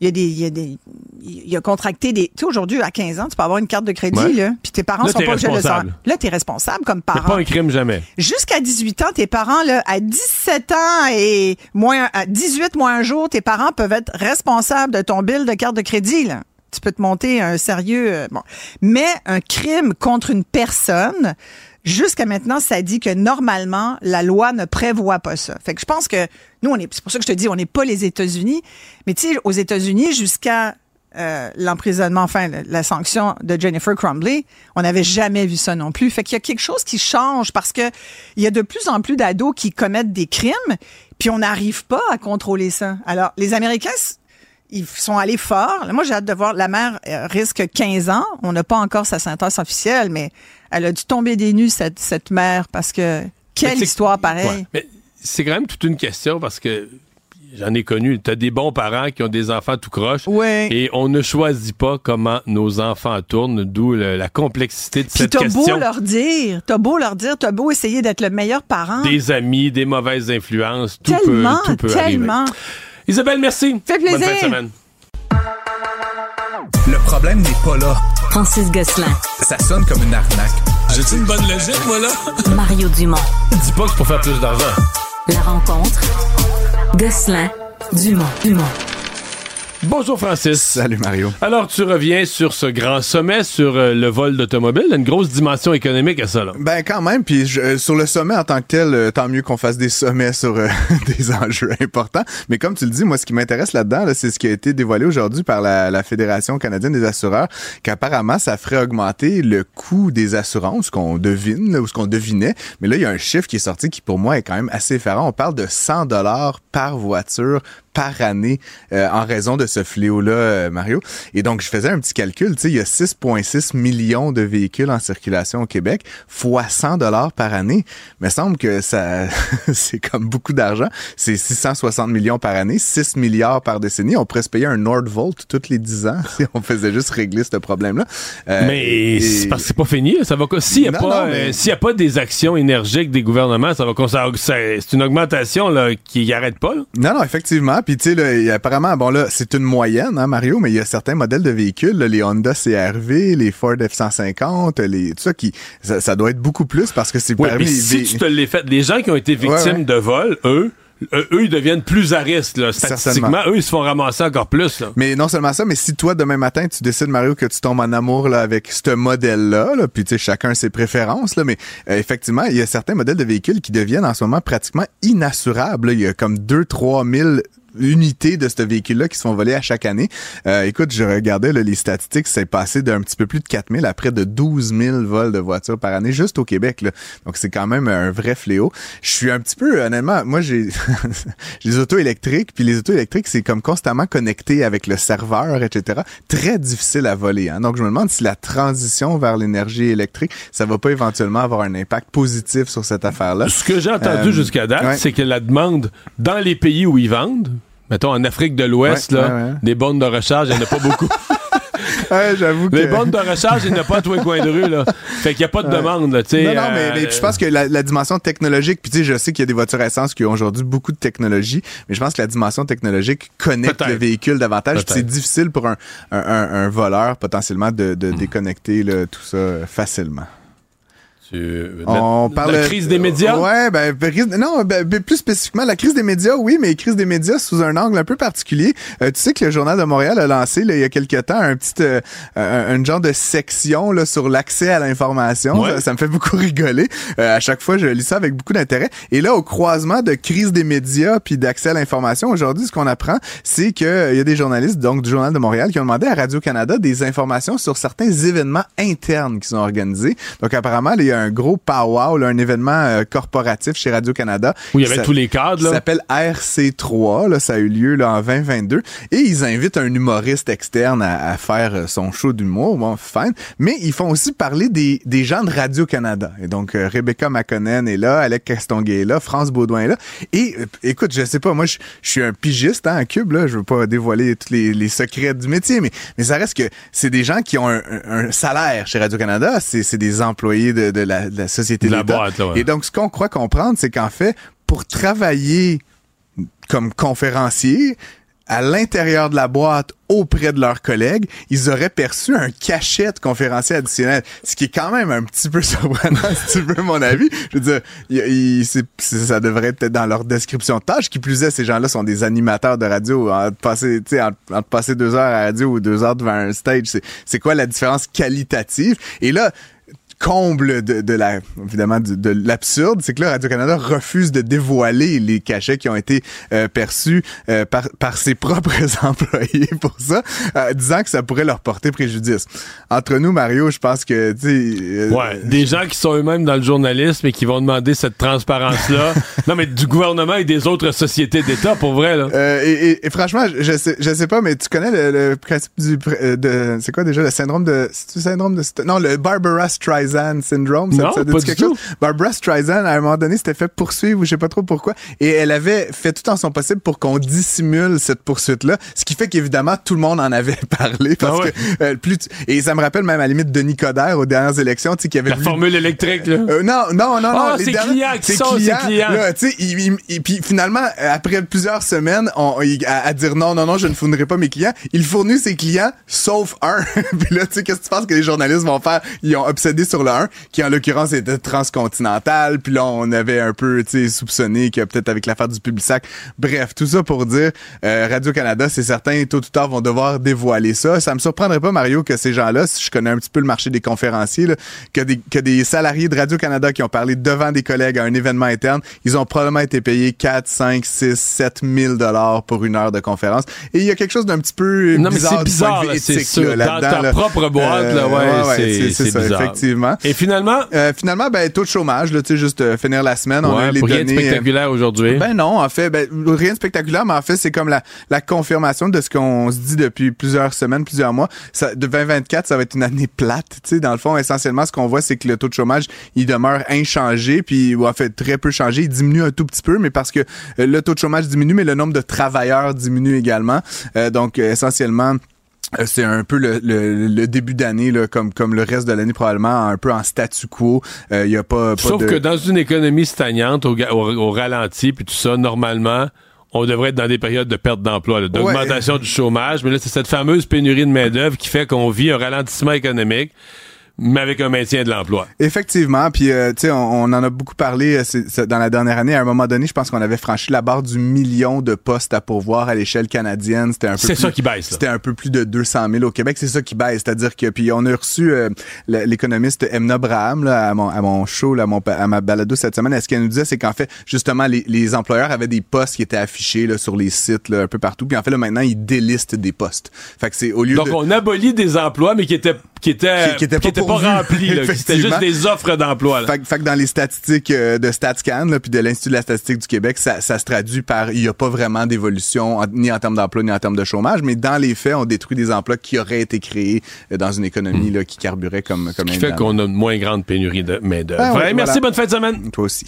il y a des, il y a des, il a contracté des, tu sais, aujourd'hui, à 15 ans, tu peux avoir une carte de crédit, là, puis tes parents sont pas obligés de le savoir. Là, t'es responsable comme parent. C'est pas un crime jamais. Jusqu'à 18 ans, tes parents, là, à 17 ans et moins, à 18 moins un jour, tes parents peuvent être responsables de ton bill de carte de crédit, là. Tu peux te monter un sérieux, euh, bon. Mais un crime contre une personne, Jusqu'à maintenant, ça dit que normalement, la loi ne prévoit pas ça. Fait que je pense que nous, on est, c'est pour ça que je te dis, on n'est pas les États-Unis. Mais tu sais, aux États-Unis, jusqu'à euh, l'emprisonnement, enfin, la, sanction de Jennifer Crumbley, on n'avait jamais vu ça non plus. Fait qu'il y a quelque chose qui change parce que il y a de plus en plus d'ados qui commettent des crimes, puis on n'arrive pas à contrôler ça. Alors, les Américains, ils sont allés fort. Moi, j'ai hâte de voir. La mère euh, risque 15 ans. On n'a pas encore sa sentence officielle, mais elle a dû tomber des nues, cette, cette mère, parce que quelle histoire pareille. c'est quand même toute une question parce que j'en ai connu. Tu as des bons parents qui ont des enfants tout croche. Et on ne choisit pas comment nos enfants tournent, d'où la complexité de cette question. T'as beau leur dire, t'as beau leur dire, t'as beau essayer d'être le meilleur parent. Des amis, des mauvaises influences, tout tellement, peut, tout peut tellement. Isabelle, merci. Fait plaisir. Bonne fin de semaine. Le problème n'est pas là. Francis Gosselin. Ça sonne comme une arnaque. J'ai-tu une bonne logique, moi, là? Mario Dumont. Dis pas que c'est pour faire plus d'argent. La rencontre. Gosselin. Dumont. Dumont. Bonjour Francis. Salut Mario. Alors tu reviens sur ce grand sommet sur euh, le vol d'automobile, une grosse dimension économique à ça là. Ben quand même, puis euh, sur le sommet en tant que tel, euh, tant mieux qu'on fasse des sommets sur des enjeux importants. Mais comme tu le dis, moi ce qui m'intéresse là-dedans, c'est ce qui a été dévoilé aujourd'hui par la, Fédération canadienne des assureurs, qu'apparemment ça ferait augmenter le coût des assurances, qu'on devine ou ce qu'on devinait. Mais là il y a un chiffre qui est sorti qui pour moi est quand même assez effarant. On parle de 100 dollars par voiture par année en raison de ce fléau-là, Mario. Et donc, je faisais un petit calcul. Tu sais, il y a 6,6 millions de véhicules en circulation au Québec, fois 100 dollars par année. Mais semble que ça, c'est comme beaucoup d'argent. C'est 660 millions par année, 6 milliards par décennie. On pourrait se payer un Nordvolt toutes les 10 ans si on faisait juste régler ce problème-là. mais c'est parce que c'est pas fini. Ça va s'il n'y a, pas, s'il y a pas des actions énergiques des gouvernements, ça va c'est une augmentation là, qui n'arrête pas. Non, non, effectivement. Puis tu sais, apparemment, bon là, c'est une moyenne, hein, Mario, mais il y a certains modèles de véhicules, les Honda CRV, les Ford F-150, les, tout ça, qui, ça, doit être beaucoup plus parce que c'est permis. si tu te l'es fait, les gens qui ont été victimes de vol, eux, eux, ils deviennent plus à risque. Là. Statistiquement, eux, ils se font ramasser encore plus. Mais non seulement ça, mais si toi, demain matin, tu décides, Mario, que tu tombes en amour là, avec ce modèle-là, là, puis tu sais, chacun ses préférences, là, mais euh, effectivement, il y a certains modèles de véhicules qui deviennent en ce moment pratiquement inassurables. Il y a comme 2-3 000 unités de ce véhicule-là qui se font voler à chaque année. Euh, écoute, je regardais les statistiques, c'est passé d'un petit peu plus de 4 000 à près de 12 000 vols de voitures par année juste au Québec. Là. Donc c'est quand même un vrai fléau. Je suis un petit peu, honnêtement, moi j'ai les autos électriques, puis les autos électriques c'est comme constamment connecté avec le serveur, etc. Très difficile à voler. Hein? Donc je me demande si la transition vers l'énergie électrique, ça va pas éventuellement avoir un impact positif sur cette affaire-là. Ce que j'ai entendu euh, jusqu'à date, c'est que la demande dans les pays où ils vendent mettons, en Afrique de l'Ouest, là, des bornes de recharge, il n'y en a pas beaucoup. ouais, j'avoue Les bornes de recharge, il n'y en a pas à tous les coins de rue, là. Fait qu'il n'y a pas de demande, là, tu sais. Non, non, mais, je pense que la, dimension technologique, puis tu sais, je sais qu'il y a des voitures à essence qui ont aujourd'hui beaucoup de technologie, mais je pense que la dimension technologique connecte le véhicule davantage. C'est difficile pour un, un, voleur, potentiellement, de, de hmm. déconnecter tout ça facilement. On parle la crise des médias? Ouais, ben, non, ben, ben, plus spécifiquement la crise des médias, oui, mais crise des médias sous un angle un peu particulier. Euh, tu sais que le journal de Montréal a lancé il y a quelques temps un petit euh, un, genre de section là sur l'accès à l'information. Ça, me fait beaucoup rigoler. Euh, à chaque fois, je lis ça avec beaucoup d'intérêt. Et là, au croisement de crise des médias puis d'accès à l'information, aujourd'hui, ce qu'on apprend, c'est que il y a des journalistes donc du journal de Montréal qui ont demandé à Radio Canada des informations sur certains événements internes qui sont organisés. Donc apparemment, il y a un gros powwow, un événement euh, corporatif chez Radio-Canada. Où il y avait tous les cadres. Ça s'appelle RC3. Là, ça a eu lieu là, en 2022. Et ils invitent un humoriste externe à, faire euh, son show d'humour. Bon, fine. Mais ils font aussi parler des, des gens de Radio-Canada. Et donc, euh, Rebecca McConnell est là, Alec Castonguay est là, France Baudouin est là. Et écoute, je sais pas, moi, je, suis un pigiste hein, Cube. Là. Je veux pas dévoiler tous les, les, secrets du métier, mais, mais ça reste que c'est des gens qui ont un, un salaire chez Radio-Canada. C'est des employés de, de la, la société de la boîte. Et donc, ce qu'on croit comprendre, c'est qu'en fait, pour travailler comme conférencier, à l'intérieur de la boîte auprès de leurs collègues, ils auraient perçu un cachet de conférencier additionnel, ce qui est quand même un petit peu surprenant, si tu veux mon avis. Je veux dire, ça devrait être dans leur description de tâche. Qui plus est, ces gens-là sont des animateurs de radio. En passer, en, passer deux heures à la radio ou deux heures devant un stage, c'est quoi la différence qualitative? Et là, comble de, de la évidemment de, l'absurde, c'est que là Radio-Canada refuse de dévoiler les cachets qui ont été euh, perçus euh, par, par ses propres employés pour ça, euh, disant que ça pourrait leur porter préjudice. Entre nous, Mario, je pense que tu ouais, des gens qui sont eux-mêmes dans le journalisme et qui vont demander cette transparence-là, non mais du gouvernement et des autres sociétés d'État pour vrai là. Et, et, franchement, je sais, je sais pas, mais tu connais le, principe du de c'est quoi déjà le syndrome de c'est syndrome de non le Barbara Streisand? Syndrome. Ça, non, chose? Barbara Streisand, à un moment donné, s'était fait poursuivre ou je sais pas trop pourquoi. Et elle avait fait tout en son possible pour qu'on dissimule cette poursuite-là. Ce qui fait qu'évidemment, tout le monde en avait parlé. Parce ah que, euh, plus Et ça me rappelle même à la limite Denis Coderre aux dernières élections, tu sais, qui avait. La formule électrique, là. Euh, non, non, non, non. c'est ah, clients qui sont clients. clients. tu puis finalement, après plusieurs semaines, on, à, dire non, non, non, je ne fournirai pas mes clients, il fournit ses clients, sauf un. puis là, tu sais, qu'est-ce que tu penses que les journalistes vont faire? Ils ont obsédé sur le 1, qui en l'occurrence était transcontinental. Puis là, on avait un peu, soupçonné que peut-être avec l'affaire du Publisac. Bref, tout ça pour dire, euh, Radio-Canada, c'est certain, tôt ou tard, vont devoir dévoiler ça. Ça me surprendrait pas, Mario, que ces gens-là, si je connais un petit peu le marché des conférenciers, là, que, des, que des salariés de Radio-Canada qui ont parlé devant des collègues à un événement interne, ils ont probablement été payés 4, 5, 6, 7 000 dollars pour une heure de conférence. Et il y a quelque chose d'un petit peu non, bizarre, mais c'est bizarre, c'est dans ta propre boîte, là, ouais, c'est, ça, effectivement effectivement. Et finalement? Euh, finalement, ben, taux de chômage, là, tu sais, juste euh, finir la semaine. on a les rien de spectaculaire aujourd'hui. Ben non, en fait, ben, rien de spectaculaire, mais en fait, c'est comme la, la confirmation de ce qu'on se dit depuis plusieurs semaines, plusieurs mois. Ça, de 2024, ça va être une année plate, tu sais. Dans le fond, essentiellement, ce qu'on voit, c'est que le taux de chômage, il demeure inchangé, puis, ou en fait, très peu changé. Il diminue un tout petit peu, mais parce que le taux de chômage diminue, mais le nombre de travailleurs diminue également. donc, essentiellement, euh, c'est un peu le, début d'année, comme, comme le reste de l'année, probablement un peu en statu quo. Il euh, y a pas, Sauf que dans une économie stagnante, au, ralenti, puis tout ça, normalement, on devrait être dans des périodes de perte d'emploi, d'augmentation du chômage. Mais là, c'est cette fameuse pénurie de main-d'œuvre qui fait qu'on vit un ralentissement économique mais avec un maintien de l'emploi. Effectivement, puis euh, tu sais, on, en a beaucoup parlé euh, dans la dernière année. À un moment donné, je pense qu'on avait franchi la barre du million de postes à pourvoir à l'échelle canadienne. C'était un peu. C'est ça qui baisse. C'était un peu plus de 200 000 au Québec. C'est ça qui baisse, c'est-à-dire que puis on a reçu euh, l'économiste Emna Braham là, à mon à mon show, là, à, mon, à ma balado cette semaine. ce qu'elle nous disait, c'est qu'en fait, justement, les, les, employeurs avaient des postes qui étaient affichés là, sur les sites là, un peu partout. Puis en fait, là, maintenant, ils délistent des postes. Fait que c'est au lieu Donc on abolit des emplois, mais qui étaient qui étaient qui, étaient pas, remplis. C'était juste des offres d'emploi. Fait, fait, que dans les statistiques euh, de StatsCan puis de l'Institut de la statistique du Québec, ça, ça se traduit par il n'y a pas vraiment d'évolution ni en termes d'emploi ni en termes de chômage, mais dans les faits, on détruit des emplois qui auraient été créés euh, dans une économie hmm. là, qui carburait comme comme. Ce qui fait qu'on a une moins grande pénurie de main d'œuvre. Ben merci, bonne fin de semaine. Toi aussi.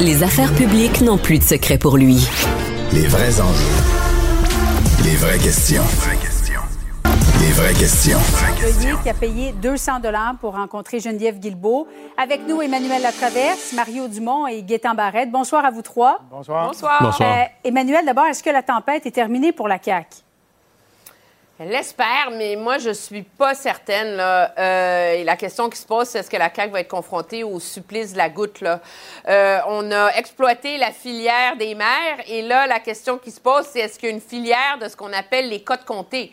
Les affaires publiques n'ont plus de secret pour lui. Les vrais enjeux. Les vraies questions. Les vraies questions. Qui a payé 200 dollars pour rencontrer Geneviève Guilbeault. Avec nous, Emmanuel Latraverse, Mario Dumont et Gaétan Barrette. Bonsoir à vous trois. Bonsoir. Bonsoir. Euh, Emmanuel, d'abord, est-ce que la tempête est terminée pour la CAQ? Elle l'espère, mais moi, je suis pas certaine. Là. Euh, et la question qui se pose, c'est est-ce que la CAQ va être confrontée au supplice de la goutte? Là? Euh, on a exploité la filière des maires, et là, la question qui se pose, c'est est-ce qu'il y a une filière de ce qu'on appelle les codes comtés?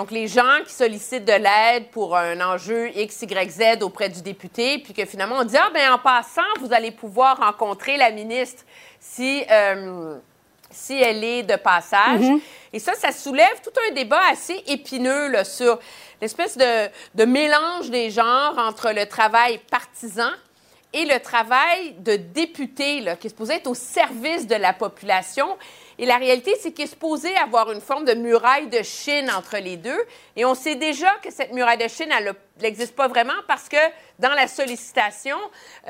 Donc, les gens qui sollicitent de l'aide pour un enjeu X, Y, Z auprès du député, puis que finalement, on dit, ah, ben en passant, vous allez pouvoir rencontrer la ministre si, euh, si elle est de passage. Mm-hmm. Et ça, ça soulève tout un débat assez épineux là, sur l'espèce de, de mélange des genres entre le travail partisan et le travail de député, là, qui est supposé être au service de la population. Et la réalité, c'est qu'il est supposé avoir une forme de muraille de Chine entre les deux. Et on sait déjà que cette muraille de Chine, elle n'existe pas vraiment parce que dans la sollicitation,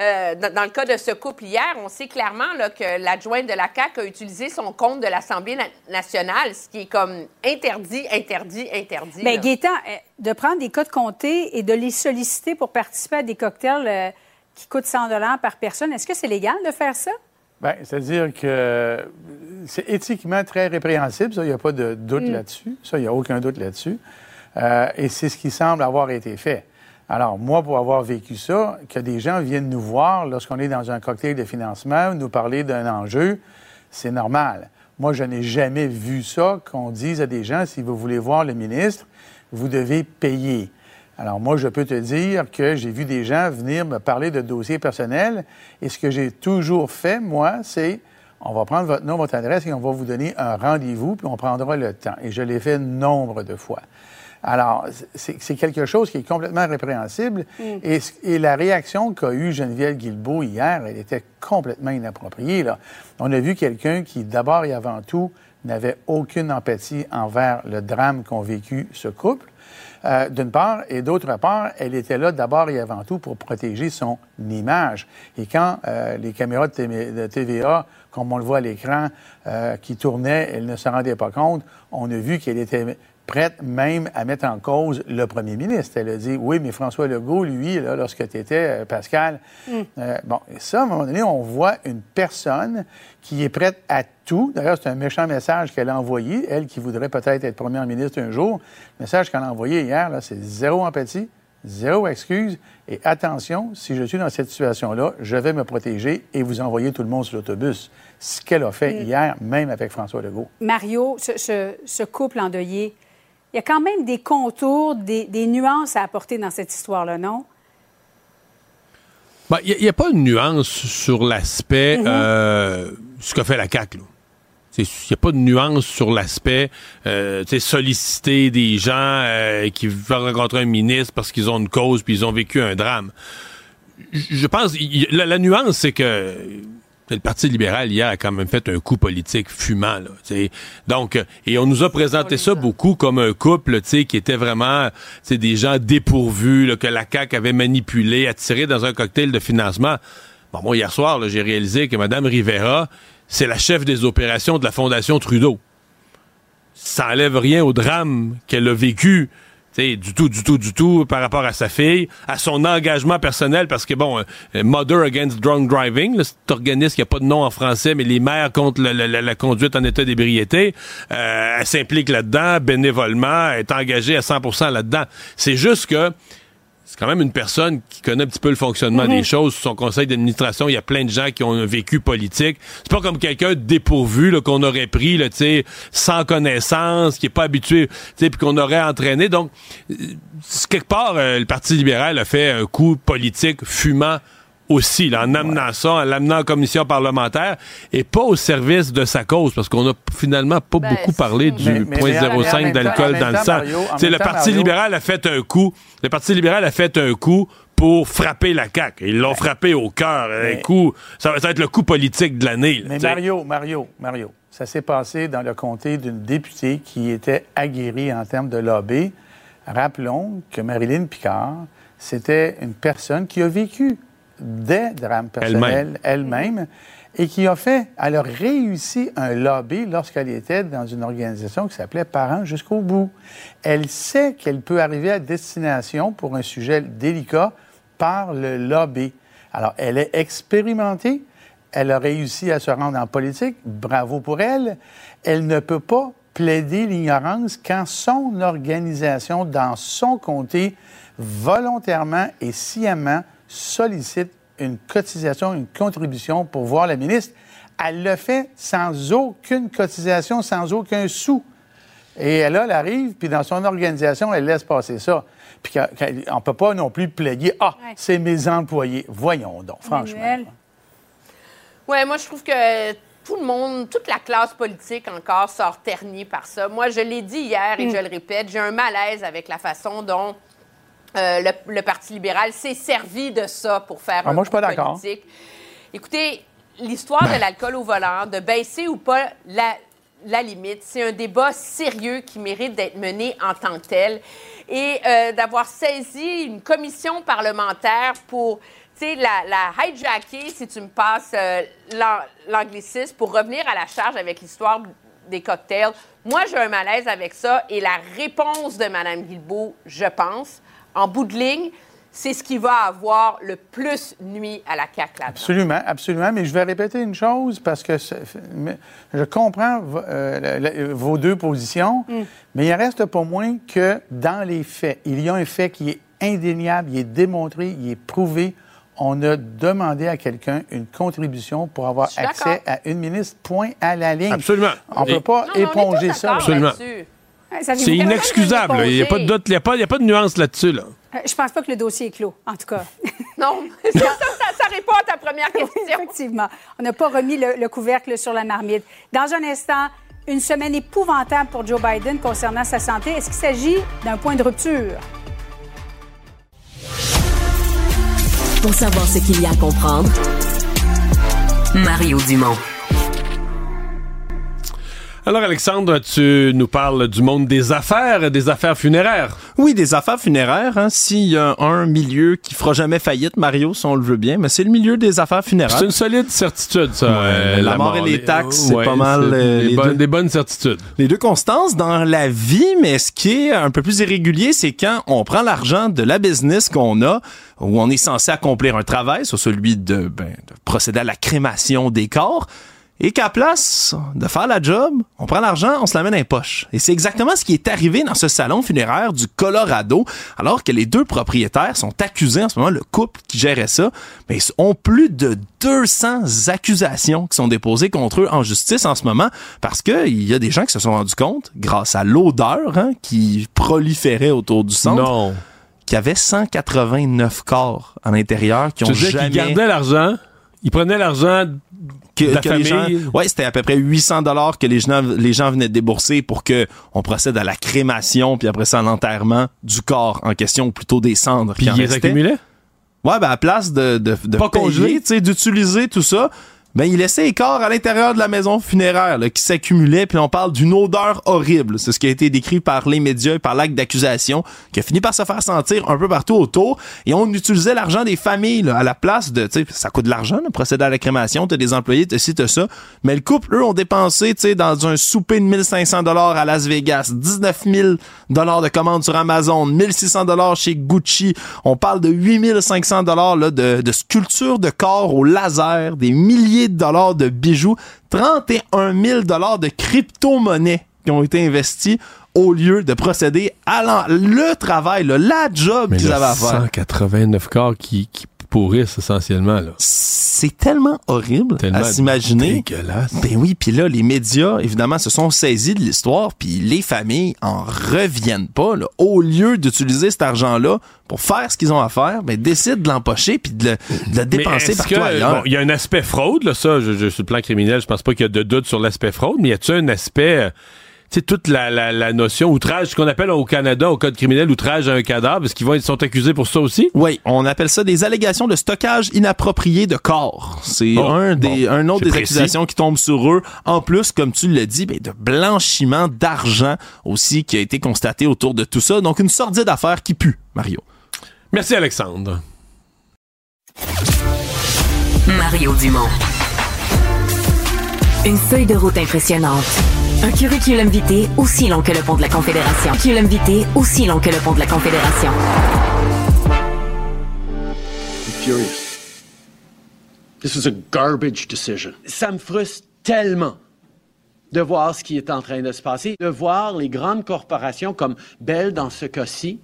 euh, dans, le cas de ce couple hier, on sait clairement là, que l'adjointe de la CAQ a utilisé son compte de l'Assemblée nationale, ce qui est comme interdit, interdit, interdit. Bien, Gaétan, euh, de prendre des codes comptés et de les solliciter pour participer à des cocktails euh, qui coûtent 100 par personne, est-ce que c'est légal de faire ça? Bien, c'est-à-dire que c'est éthiquement très répréhensible, ça, il n'y a pas de doute mm. là-dessus. Ça, il n'y a aucun doute là-dessus. Euh, et c'est ce qui semble avoir été fait. Alors, moi, pour avoir vécu ça, que des gens viennent nous voir lorsqu'on est dans un cocktail de financement, nous parler d'un enjeu, c'est normal. Moi, je n'ai jamais vu ça, qu'on dise à des gens, si vous voulez voir le ministre, vous devez payer. Alors moi, je peux te dire que j'ai vu des gens venir me parler de dossiers personnels et ce que j'ai toujours fait, moi, c'est on va prendre votre nom, votre adresse et on va vous donner un rendez-vous, puis on prendra le temps. Et je l'ai fait nombre de fois. Alors, c'est quelque chose qui est complètement répréhensible. Mm. Et, et, la réaction qu'a eue Geneviève Guilbeault hier, elle était complètement inappropriée. Là. On a vu quelqu'un qui, d'abord et avant tout, n'avait aucune empathie envers le drame qu'ont vécu ce couple. Euh, d'une part, et d'autre part, elle était là d'abord et avant tout pour protéger son image. Et quand euh, les caméras de, TVA, comme on le voit à l'écran, euh, qui tournaient, elle ne se rendait pas compte, on a vu qu'elle était prête même à mettre en cause le premier ministre. Elle a dit Oui, mais François Legault, lui, là, lorsque tu étais, euh, Pascal. Mm. Euh, bon, et ça, à un moment donné, on voit une personne qui est prête à tout. D'ailleurs, c'est un méchant message qu'elle a envoyé, elle qui voudrait peut-être être première ministre un jour. Le message qu'elle a envoyé hier, c'est zéro empathie, zéro excuse. Et attention, si je suis dans cette situation-là, je vais me protéger et vous envoyer tout le monde sur l'autobus. Ce qu'elle a fait mm. hier, même avec François Legault. Mario, ce, ce couple endeuillé, il y a quand même des contours, des, nuances à apporter dans cette histoire-là, non? Ben, il n'y a, pas de nuance sur l'aspect, mm-hmm. euh, ce qu'a fait la CAQ. Il n'y a pas de nuance sur l'aspect euh, solliciter des gens euh, qui veulent rencontrer un ministre parce qu'ils ont une cause puis ils ont vécu un drame. Je pense la, la nuance c'est que le Parti libéral hier a quand même fait un coup politique fumant là, donc et on nous a présenté ça beaucoup comme un couple qui était vraiment des gens dépourvus que la CAQ avait manipulé, attiré dans un cocktail de financement. Bon, moi hier soir j'ai réalisé que Mme Rivera c'est la chef des opérations de la Fondation Trudeau. Ça enlève rien au drame qu'elle a vécu. du tout, du tout, du tout par rapport à sa fille, à son engagement personnel, parce que bon, euh, Mother Against Drunk Driving, cet organisme qui a pas de nom en français, mais les mères contre la, conduite en état d'ébriété, euh, elle s'implique là-dedans bénévolement, est engagée à 100% là-dedans. C'est juste que c'est quand même une personne qui connaît un petit peu le fonctionnement des mhm. choses. Son conseil d'administration, il y a plein de gens qui ont un vécu politique. C'est pas comme quelqu'un dépourvu qu'on aurait pris là, sans connaissance, qui est pas habitué, puis qu'on aurait entraîné. Donc, euh, quelque part, euh, le Parti libéral a fait un coup politique fumant aussi, en amenant ça, en l'amenant en commission parlementaire, et pas au service de sa cause, parce qu'on a finalement pas ben, beaucoup parlé du 0,05 d'alcool dans le sang. le Parti libéral a fait un coup, le Parti libéral a fait un coup pour frapper la CAQ. Ils l'ont frappé au cœur. Un coup, ça va être le coup politique de l'année. Mais Mario, Mario, Mario, ça s'est passé dans le comté d'une députée qui était aguerrie en termes de lobby. Rappelons que Marilyn Picard, c'était une personne qui a vécu des drames personnels elle-même et qui a fait, elle a réussi un lobby lorsqu'elle était dans une organisation qui s'appelait Parents jusqu'au bout. Elle sait qu'elle peut arriver à destination pour un sujet délicat par le lobby. Alors, elle est expérimentée, elle a réussi à se rendre en politique, bravo pour elle. Elle ne peut pas plaider l'ignorance quand son organisation, dans son comté, volontairement et sciemment, sollicite une cotisation, une contribution pour voir la ministre. Elle le fait sans aucune cotisation, sans aucun sou. Et là, elle arrive, puis dans son organisation, elle laisse passer ça. Puis on ne peut pas non plus plaider Ah, c'est mes employés. Voyons donc, franchement. Oui, moi, je trouve que tout le monde, toute la classe politique encore sort ternie par ça. Moi, je l'ai dit hier et mm. je le répète, j'ai un malaise avec la façon dont euh, le, Parti libéral s'est servi de ça pour faire ah, un moi, je suis pas d'accord. Écoutez, l'histoire de l'alcool au volant, de baisser ou pas la, la limite, c'est un débat sérieux qui mérite d'être mené en tant que tel. Et euh, d'avoir saisi une commission parlementaire pour la, la hijacker, si tu me passes euh, l'anglicisme, pour revenir à la charge avec l'histoire des cocktails. Moi, j'ai un malaise avec ça. Et la réponse de Mme Guilbeault, je pense, en bout de ligne, c'est ce qui va avoir le plus nuit à la CAQ Absolument, absolument. Mais je vais répéter une chose parce que je comprends euh, vos deux positions, mm. mais il reste pas moins que dans les faits, il y a un fait qui est indéniable, il est démontré, il est prouvé. On a demandé à quelqu'un une contribution pour avoir accès à une ministre, point à la ligne. Absolument. On ne peut pas éponger ça. Absolument. C'est inexcusable. Il n'y a, pas de, a, a pas de nuance là-dessus. Là. Euh, je pense pas que le dossier est clos, en tout cas. non, ça, ça, répond à ta première question. Effectivement. On n'a pas remis le, couvercle sur la marmite. Dans un instant, une semaine épouvantable pour Joe Biden concernant sa santé. Est-ce qu'il s'agit d'un point de rupture? Pour savoir ce qu'il y a à comprendre, Mario Dumont. Alors Alexandre, tu nous parles du monde des affaires, des affaires funéraires. Oui, des affaires funéraires. Hein. S'il y a un milieu qui fera jamais faillite, Mario, si on le veut bien, mais c'est le milieu des affaires funéraires. C'est une solide certitude, ça. Euh, la, mort et les taxes, c'est pas mal. Euh, des bonnes certitudes. Les deux constances dans la vie, mais ce qui est un peu plus irrégulier, c'est quand on prend l'argent de la business qu'on a, où on est censé accomplir un travail, sur celui de, ben, de procéder à la crémation des corps et qu'à place de faire la job, on prend l'argent, on se l'amène dans les poches. Et c'est exactement ce qui est arrivé dans ce salon funéraire du Colorado, alors que les deux propriétaires sont accusés en ce moment, le couple qui gérait ça, mais ils ont plus de 200 accusations qui sont déposées contre eux en justice en ce moment, parce qu'il y a des gens qui se sont rendus compte, grâce à l'odeur hein, qui proliférait autour du centre, qu'il y avait 189 corps à l'intérieur qui ont jamais... gardaient l'argent, ils prenaient l'argent que, les gens, ouais, c'était à peu près 800 dollars que les gens, les gens venaient débourser pour que on procède à la crémation puis après ça à l'enterrement du corps en question ou plutôt des cendres. Puis ils les accumulaient? Ouais, ben à place de, de, de Pas payer, d'utiliser tout ça, ben il laissait les corps à l'intérieur de la maison funéraire là, qui s'accumulaient puis on parle d'une odeur horrible. C'est ce qui a été décrit par les médias et par l'acte d'accusation qui a fini par se faire sentir un peu partout autour. Et on utilisait l'argent des familles là, à la place de tu ça coûte de l'argent de procéder à la crémation t'as des employés t'as ci t'as ça. Mais le couple eux ont dépensé dans un souper de 1500 dollars à Las Vegas 19 000 dollars de commandes sur Amazon 1600 dollars chez Gucci. On parle de 8500 dollars là de, de sculptures de corps au laser des milliers de dollars de bijoux, 31 000 dollars de crypto-monnaies qui ont été investis au lieu de procéder à le travail, la job qu'ils avaient à faire. 189 corps qui, qui pourrissent essentiellement. Là. C'est tellement horrible à s'imaginer. Ben oui, puis là, les médias, évidemment, se sont saisis de l'histoire, puis les familles en reviennent pas. Là. Au lieu d'utiliser cet argent-là pour faire ce qu'ils ont à faire, ben décident de l'empocher puis de, le, dépenser partout ailleurs. Il y a un aspect fraude, là, ça, je, je, sur le plan criminel, je pense pas qu'il y a de doute sur l'aspect fraude, mais y a-t-il un aspect euh, sais, toute la, la, la, notion outrage, ce qu'on appelle au Canada, au code criminel, outrage à un cadavre, parce qu'ils vont, ils sont accusés pour ça aussi? Oui, on appelle ça des allégations de stockage inapproprié de corps. C'est un des, un autre des accusations qui tombe sur eux. En plus, comme tu l'as dit, ben, de blanchiment d'argent aussi qui a été constaté autour de tout ça. Donc, une sordide affaire qui pue, Mario. Merci, Alexandre. Mario Dumont. Une feuille de route impressionnante un curriculum vitae aussi long que le pont de la Confédération. Curriculum vitae aussi long que le pont de la Confédération. I'm furious. This was a garbage decision. Ça me frustre tellement de voir ce qui est en train de se passer, de voir les grandes corporations comme Bell dans ce cas-ci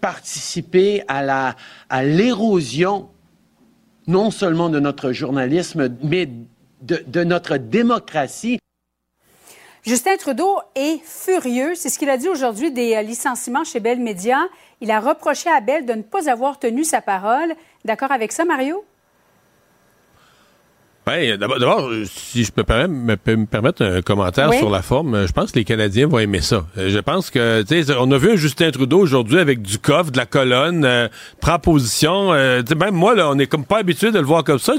participer à la à l'érosion non seulement de notre journalisme, mais de, notre démocratie. Justin Trudeau est furieux. C'est ce qu'il a dit aujourd'hui des euh, licenciements chez Bell Media. Il a reproché à Bell de ne pas avoir tenu sa parole. D'accord avec ça, Mario? Ben, d'abord, si je peux me, permettre un commentaire sur la forme, je pense que les Canadiens vont aimer ça. Je pense que, tu sais, on a vu un Justin Trudeau aujourd'hui avec du coffre, de la colonne, euh, prend position. Euh, même moi, là, on est comme pas habitué de le voir comme ça.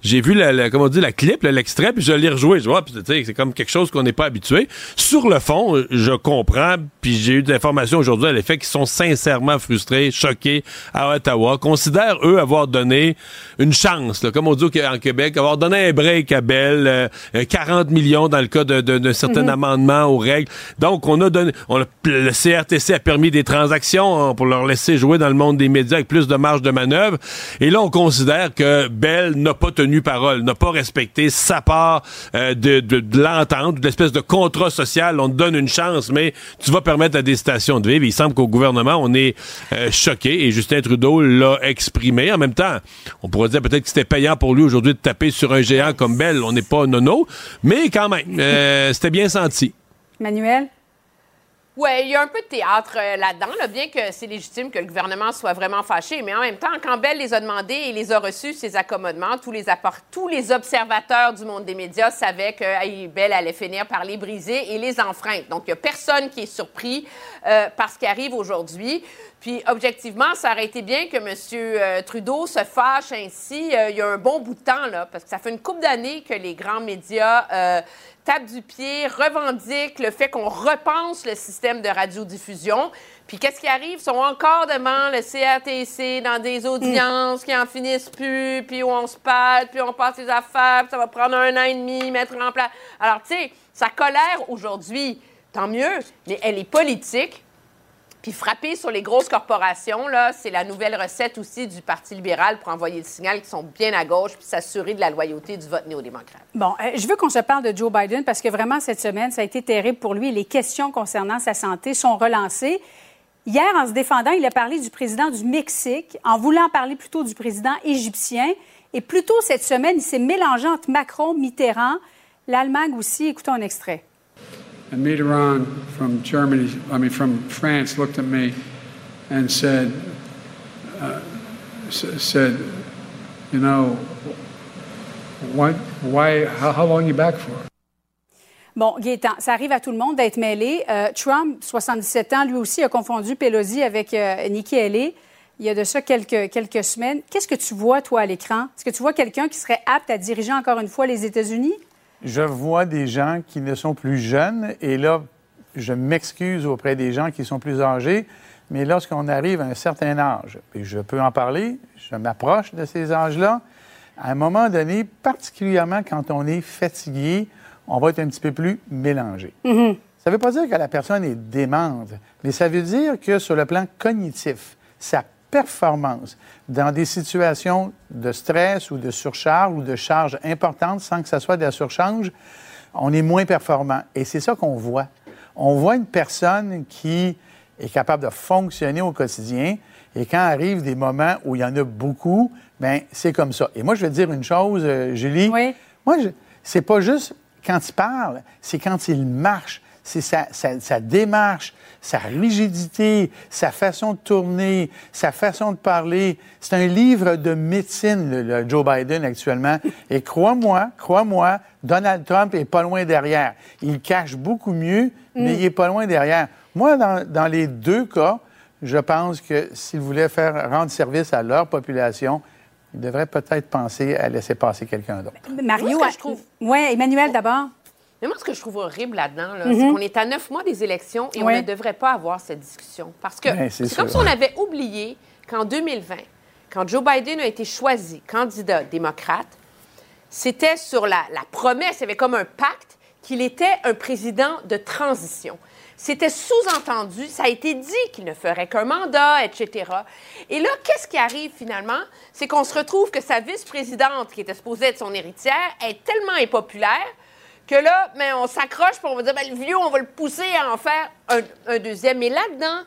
J'ai vu, la, comment on dit, la clip, l'extrait, puis je l'ai rejoué. Je vois, c'est comme quelque chose qu'on n'est pas habitué. Sur le fond, je comprends, puis j'ai eu des informations aujourd'hui à l'effet qu'ils sont sincèrement frustrés, choqués à Ottawa, considèrent, eux, avoir donné une chance, comme on dit en Québec, avoir donné un break à Bell, 40 millions dans le cas d'un de, de, certain mhm. amendement aux règles. Donc, on a donné, on le CRTC a permis des transactions hein, pour leur laisser jouer dans le monde des médias avec plus de marge de manœuvre. Et là, on considère que Bell n'a pas tenu parole, n'a pas respecté sa part euh, de, de, de l'entente, de l'espèce de contrat social. On te donne une chance, mais tu vas permettre à des stations de vivre. Il semble qu'au gouvernement, on est euh, choqué et Justin Trudeau l'a exprimé. En même temps, on pourrait dire peut-être que c'était payant pour lui aujourd'hui de taper sur un géant comme Belle, on n'est pas nono, mais quand même, euh, c'était bien senti. Manuel? Oui, il y a un peu de théâtre euh, là-dedans, bien que c'est légitime que le gouvernement soit vraiment fâché. Mais en même temps, quand Bell les a demandés et les a reçus, ces accommodements, tous les, tous les observateurs du monde des médias savaient que Bell allait finir par les briser et les enfreindre. Donc, il n'y a personne qui est surpris euh, par ce qui arrive aujourd'hui. Puis, objectivement, ça aurait été bien que M. Euh, Trudeau se fâche ainsi euh, il y a un bon bout de temps, là, parce que ça fait une couple d'années que les grands médias tapent du pied, revendiquent le fait qu'on repense le système de radiodiffusion. Puis, qu'est-ce qui arrive? Ils sont encore devant le CRTC dans des audiences qui en finissent plus, puis où on se parle, puis on passe les affaires, puis ça va prendre un an et demi, mettre en place. Alors, tu sais, sa colère aujourd'hui, tant mieux, mais elle est politique. Puis frapper sur les grosses corporations, là, c'est la nouvelle recette aussi du Parti libéral pour envoyer le signal qu'ils sont bien à gauche puis s'assurer de la loyauté du vote néo-démocrate. Bon, euh, je veux qu'on se parle de Joe Biden parce que vraiment, cette semaine, ça a été terrible pour lui. Les questions concernant sa santé sont relancées. Hier, en se défendant, il a parlé du président du Mexique, en voulant parler plutôt du président égyptien. Et plus tôt cette semaine, il s'est mélangé entre Macron, Mitterrand, l'Allemagne aussi. Écoutons un extrait. And Mitterrand from Germany, I mean, from France, looked at me and said, uh, you know, Why, how, you back for? Bon, Gaétan, ça arrive à tout le monde d'être mêlé. Euh, Trump, 77 ans, lui aussi a confondu Pelosi avec euh, Nikki Haley. Il y a de ça quelques, quelques semaines. Qu'est-ce que tu vois, toi, à l'écran? Est-ce que tu vois quelqu'un qui serait apte à diriger encore une fois les États-Unis? Je vois des gens qui ne sont plus jeunes et là, je m'excuse auprès des gens qui sont plus âgés, mais lorsqu'on arrive à un certain âge, et je peux en parler, je m'approche de ces âges-là, à un moment donné, particulièrement quand on est fatigué, on va être un petit peu plus mélangé. Mm-hmm. Ça ne veut pas dire que la personne est démente, mais ça veut dire que sur le plan cognitif, sa performance dans des situations de stress ou de surcharge ou de charge importante sans que ça soit de la surcharge, on est moins performant. Et c'est ça qu'on voit. On voit une personne qui est capable de fonctionner au quotidien et quand arrivent des moments où il y en a beaucoup, ben c'est comme ça. Et moi, je vais te dire une chose, euh, Julie. Oui. Moi, c'est pas juste quand il parle, c'est quand il marche. C'est sa, sa- sa démarche, sa rigidité, sa façon de tourner, sa façon de parler. C'est un livre de médecine, le, le Joe Biden actuellement. Et crois-moi, crois-moi, Donald Trump est pas loin derrière. Il cache beaucoup mieux, mais il est pas loin derrière. Moi, dans, dans les deux cas, je pense que s'ils voulaient faire rendre service à leur population, ils devraient peut-être penser à laisser passer quelqu'un d'autre. Mario, Moi, ce que je trouve- Oui, Emmanuel d'abord. Mais moi, ce que je trouve horrible là-dedans, là, Mhm. c'est qu'on est à neuf mois des élections et on ne devrait pas avoir cette discussion. Parce que Ben, c'est c'est comme si on avait oublié qu'en 2020, quand Joe Biden a été choisi candidat démocrate, c'était sur la, la promesse, il y avait comme un pacte qu'il était un président de transition. C'était sous-entendu, ça a été dit qu'il ne ferait qu'un mandat, etc. Et là, qu'est-ce qui arrive finalement? C'est qu'on se retrouve que sa vice-présidente, qui était supposée être son héritière, est tellement impopulaire que là, ben, on s'accroche pour on va dire, ben, le vieux, on va le pousser à en faire un, un deuxième. Mais là-dedans,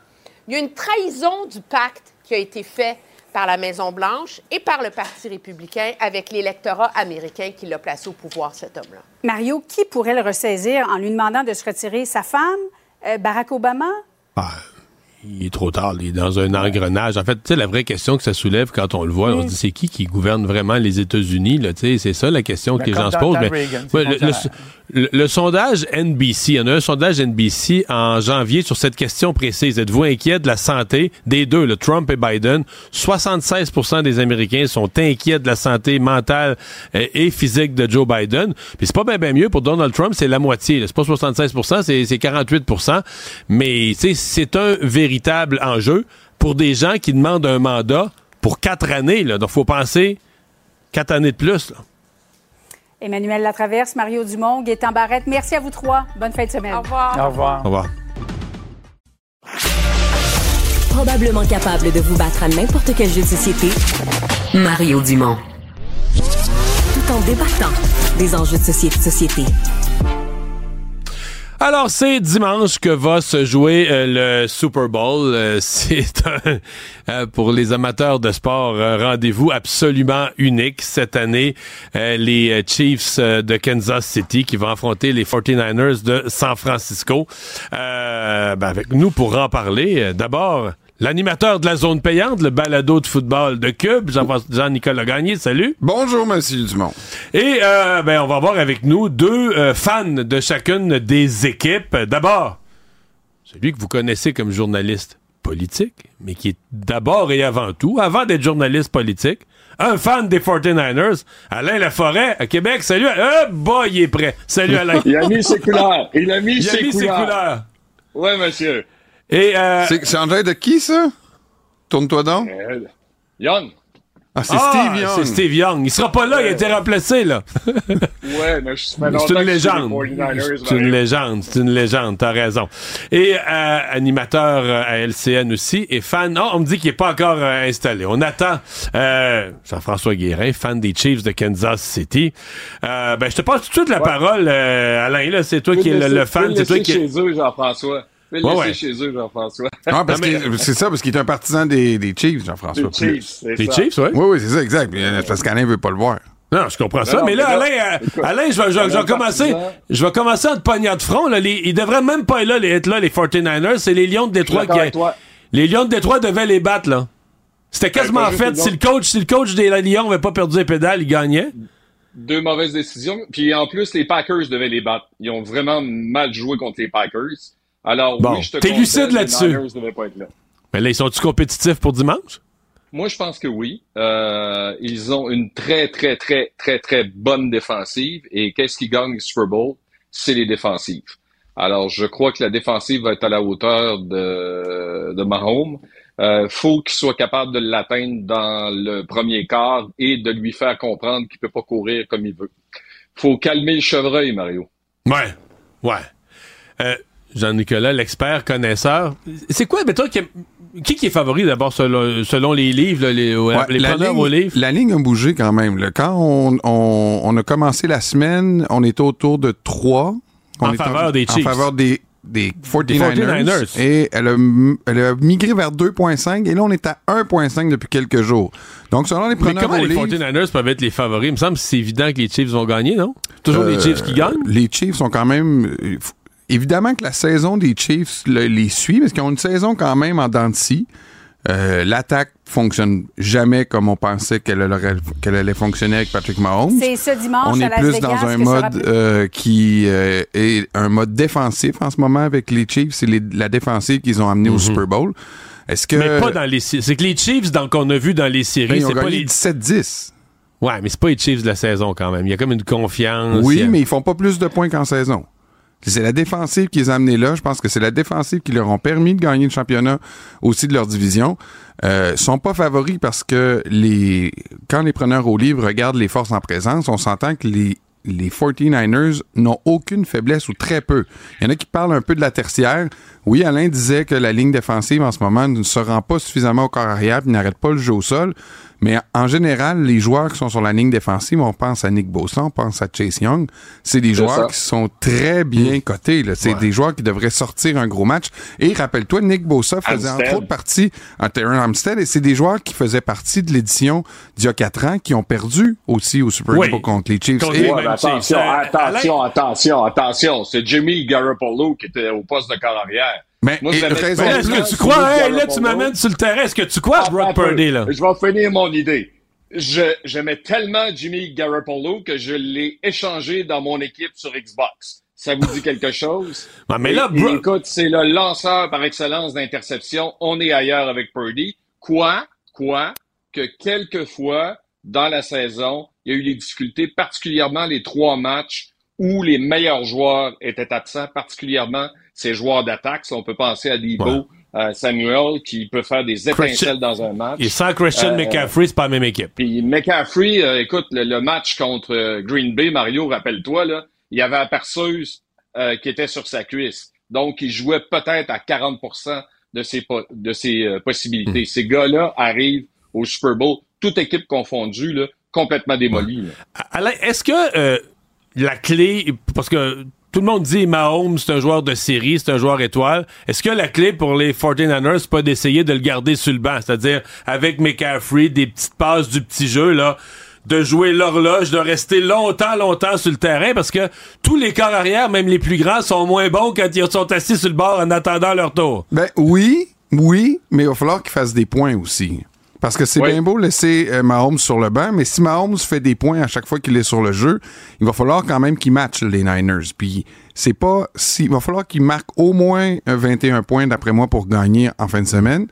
il y a une trahison du pacte qui a été fait par la Maison-Blanche et par le Parti républicain avec l'électorat américain qui l'a placé au pouvoir, cet homme-là. Mario, qui pourrait le ressaisir en lui demandant de se retirer? Sa femme? Euh, Barack Obama? Ah, il est trop tard, il est dans un engrenage. En fait, tu sais, la vraie question que ça soulève quand on le voit, on se dit c'est qui qui gouverne vraiment les États-Unis, là, tu sais, c'est ça la question Ben, que les gens se posent. Donald Mais, Reagan, ouais, c'est le, fonctionnaire. le- le sondage NBC, il y en a un sondage NBC en janvier sur cette question précise. Êtes-vous inquiet de la santé des deux, le Trump et Biden? 76% des Américains sont inquiets de la santé mentale euh, et physique de Joe Biden. Puis c'est pas bien ben mieux pour Donald Trump, c'est la moitié. là. C'est pas 76 c'est c'est 48% Mais tu sais, c'est un véritable enjeu pour des gens qui demandent un mandat pour quatre années. Là. Donc, faut penser quatre années de plus. Là. Emmanuel Latraverse, Mario Dumont, Gaétan Barrette. Merci à vous trois. Bonne fin de semaine. Au revoir. Au revoir. Au revoir. Probablement capable de vous battre à n'importe quel jeu de société, Mario Dumont. Tout en débattant des enjeux de société. société. Alors, c'est dimanche que va se jouer euh, le Super Bowl. Euh, c'est un, euh, pour les amateurs de sport, un rendez-vous absolument unique cette année. Les Chiefs de Kansas City qui vont affronter les 49ers de San Francisco. Ben, avec nous pour en parler, d'abord, l'animateur de la zone payante, le balado de football de Cube, Jean- Jean-Nicolas Gagné. Salut. Bonjour, Monsieur Dumont. Et euh, ben, on va voir avec nous deux euh, fans de chacune des équipes. D'abord, celui que vous connaissez comme journaliste politique, mais qui est d'abord et avant tout, avant d'être journaliste politique, un fan des 49ers, Alain Laforêt, à Québec. Salut. Euh, boy, il est prêt. Salut, Alain. Il a mis ses couleurs. Il a mis, Il a ses, mis ses couleurs. couleurs. Oui, monsieur. Et euh, C'est c'est en de qui, ça? Tourne-toi donc. Euh, Young. Ah, c'est ah, Steve Young. C'est Steve Young. Il sera pas là, il a été remplacé, là. Ouais, mais je suis C'est une légende. C'est une légende, c'est une légende, t'as raison. Et euh, animateur euh, à LCN aussi, et fan, non, on me dit qu'il est pas encore euh, installé. On attend euh, Jean-François Guérin, fan des Chiefs de Kansas City. Euh, ben, je te passe tout de suite la parole, euh, Alain, là, c'est toi qui es le, le fan, c'est toi qui chez eux, Jean-François. Ouais, laisser ouais. chez eux, Jean-François. Ah, parce que c'est ça, parce qu'il est un partisan des, des Chiefs, Jean-François. Des Chiefs, c'est Des ça. Chiefs, ouais. Oui, oui, c'est ça, exact. Mais, Parce qu'Alain veut pas le voir. Non, je comprends ça. Non, mais là, mais là, Alain, euh, écoute, Alain, je vais, je vais- je commencer. Je vais commencer à te pogner de front. Là. Les- ils devraient même pas être là, les, être là, les 49ers. C'est les Lions de Détroit qui. Les Lions de Détroit devaient les battre, là. C'était quasiment pas juste fait. Si le coach, si le coach des Lions n'avait pas perdu les pédales, il gagnait. deux mauvaises décisions. Puis en plus, les Packers devaient les battre. Ils ont vraiment mal joué contre les Packers. Alors, Bon, oui, je te t'es lucide là-dessus. Là. Mais là, ils sont-tu compétitifs pour dimanche? Moi, je pense que oui. Euh, ils ont une très, très, très, très, très bonne défensive. Et qu'est-ce qui gagne le Super Bowl? C'est les défensives. Alors, je crois que la défensive va être à la hauteur de, de Mahomes. Euh, faut qu'il soit capable de l'atteindre dans le premier quart et de lui faire comprendre qu'il peut pas courir comme il veut. Faut calmer le chevreuil, Mario. Ouais, ouais. Euh, Jean-Nicolas, l'expert connaisseur. C'est quoi, mais toi, qui, qui, qui est favori d'abord selon, selon les livres, là, les, Ouais, les la, preneurs ligne, au livre? la ligne a bougé quand même. là. Quand on, on- on a commencé la semaine, on était autour de 3. En faveur des Chiefs. En faveur des, des 49ers. Des 49ers. Et elle a, elle a migré vers 2.5 et là, on est à 1.5 depuis quelques jours. Donc, selon les Mais preneurs comment au les livre, 49ers peuvent être les favoris? Il me semble que c'est évident que les Chiefs vont gagner, non? Toujours les Euh, Chiefs qui gagnent? Les Chiefs sont quand même. Évidemment que la saison des Chiefs le- les suit, parce qu'ils ont une saison quand même en dents de scie. Euh, L'attaque fonctionne jamais comme on pensait qu'elle allait fonctionner avec Patrick Mahomes. C'est ce dimanche On à est Las plus Vegas dans un mode euh, qui euh, est un mode défensif en ce moment avec les Chiefs. C'est les- la défensive qu'ils ont amené au Super Bowl. Est-ce que Mhm. Mais pas dans les C'est que les Chiefs dans- qu'on a vu dans les Ben, séries, ils ont c'est pas les. 17-10. Ouais, mais c'est pas les Chiefs de la saison quand même. Il y a comme une confiance. Oui, a- mais ils font pas plus de points qu'en saison. C'est la défensive qui les a amenés là. Je pense que c'est la défensive qui leur ont permis de gagner le championnat aussi de leur division. Euh, sont pas favoris parce que les quand les preneurs au livre regardent les forces en présence, on s'entend que les les 49ers n'ont aucune faiblesse ou très peu. Il y en a qui parlent un peu de la tertiaire. Oui, Alain disait que la ligne défensive en ce moment ne se rend pas suffisamment au corps arrière et n'arrête pas le jeu au sol. Mais en général, les joueurs qui sont sur la ligne défensive, on pense à Nick Bosa, on pense à Chase Young, c'est des joueurs ça. qui sont très bien cotés. là. C'est des joueurs qui devraient sortir un gros match. Et rappelle-toi, Nick Bosa faisait entre autres partie en Terran Armstead et c'est des joueurs qui faisaient partie de l'édition d'il y a quatre ans qui ont perdu aussi au Super Oui. Bowl contre les Chiefs. Et- Ouais, attention, Euh, attention, attention, attention. C'est Jimmy Garoppolo qui était au poste de corps arrière. Mais Moi, et j'avais raison Mais de là, est-ce que tu crois, hey, là, tu m'amènes sur le terrain. Est-ce que tu crois à Brock. Purdy, là? Je vais finir mon idée. Je, j'aimais tellement Jimmy Garoppolo que je l'ai échangé dans mon équipe sur Xbox. Ça vous dit quelque chose? Mais là, et Bro- écoute, c'est le lanceur par excellence d'interception. On est ailleurs avec Purdy. Quoi? Quoi? Que quelquefois, dans la saison, il y a eu des difficultés, particulièrement les trois matchs où les meilleurs joueurs étaient absents, particulièrement ces joueurs d'attaque. Si on peut penser à Debo, Ouais. euh, Samuel, qui peut faire des étincelles Christian- dans un match. Et sans Christian Euh, McCaffrey, c'est pas la même équipe. Puis McCaffrey, euh, écoute, le, le match contre euh, Green Bay, Mario, rappelle-toi, là, il y avait la perceuse euh, qui était sur sa cuisse. Donc, il jouait peut-être à 40% de ses, po- de ses possibilités. Ces gars-là arrivent au Super Bowl, toute équipe confondue, là, complètement démolie. Alain, est-ce que euh, la clé, parce que tout le monde dit Mahomes, c'est un joueur de série, c'est un joueur étoile. Est-ce que la clé pour les 49ers, c'est pas d'essayer de le garder sur le banc? C'est-à-dire, avec McCaffrey, des petites passes du petit jeu, là, de jouer l'horloge, de rester longtemps, longtemps sur le terrain, parce que tous les corps arrière, même les plus grands, sont moins bons quand ils sont assis sur le bord en attendant leur tour. Ben oui, oui, mais il va falloir qu'il fasse des points aussi. Parce que c'est Oui. bien beau laisser euh, Mahomes sur le banc, mais si Mahomes fait des points à chaque fois qu'il est sur le jeu, il va falloir quand même qu'il matche les Niners. Puis c'est pas si il va falloir qu'il marque au moins euh, 21 points d'après moi pour gagner en fin de semaine.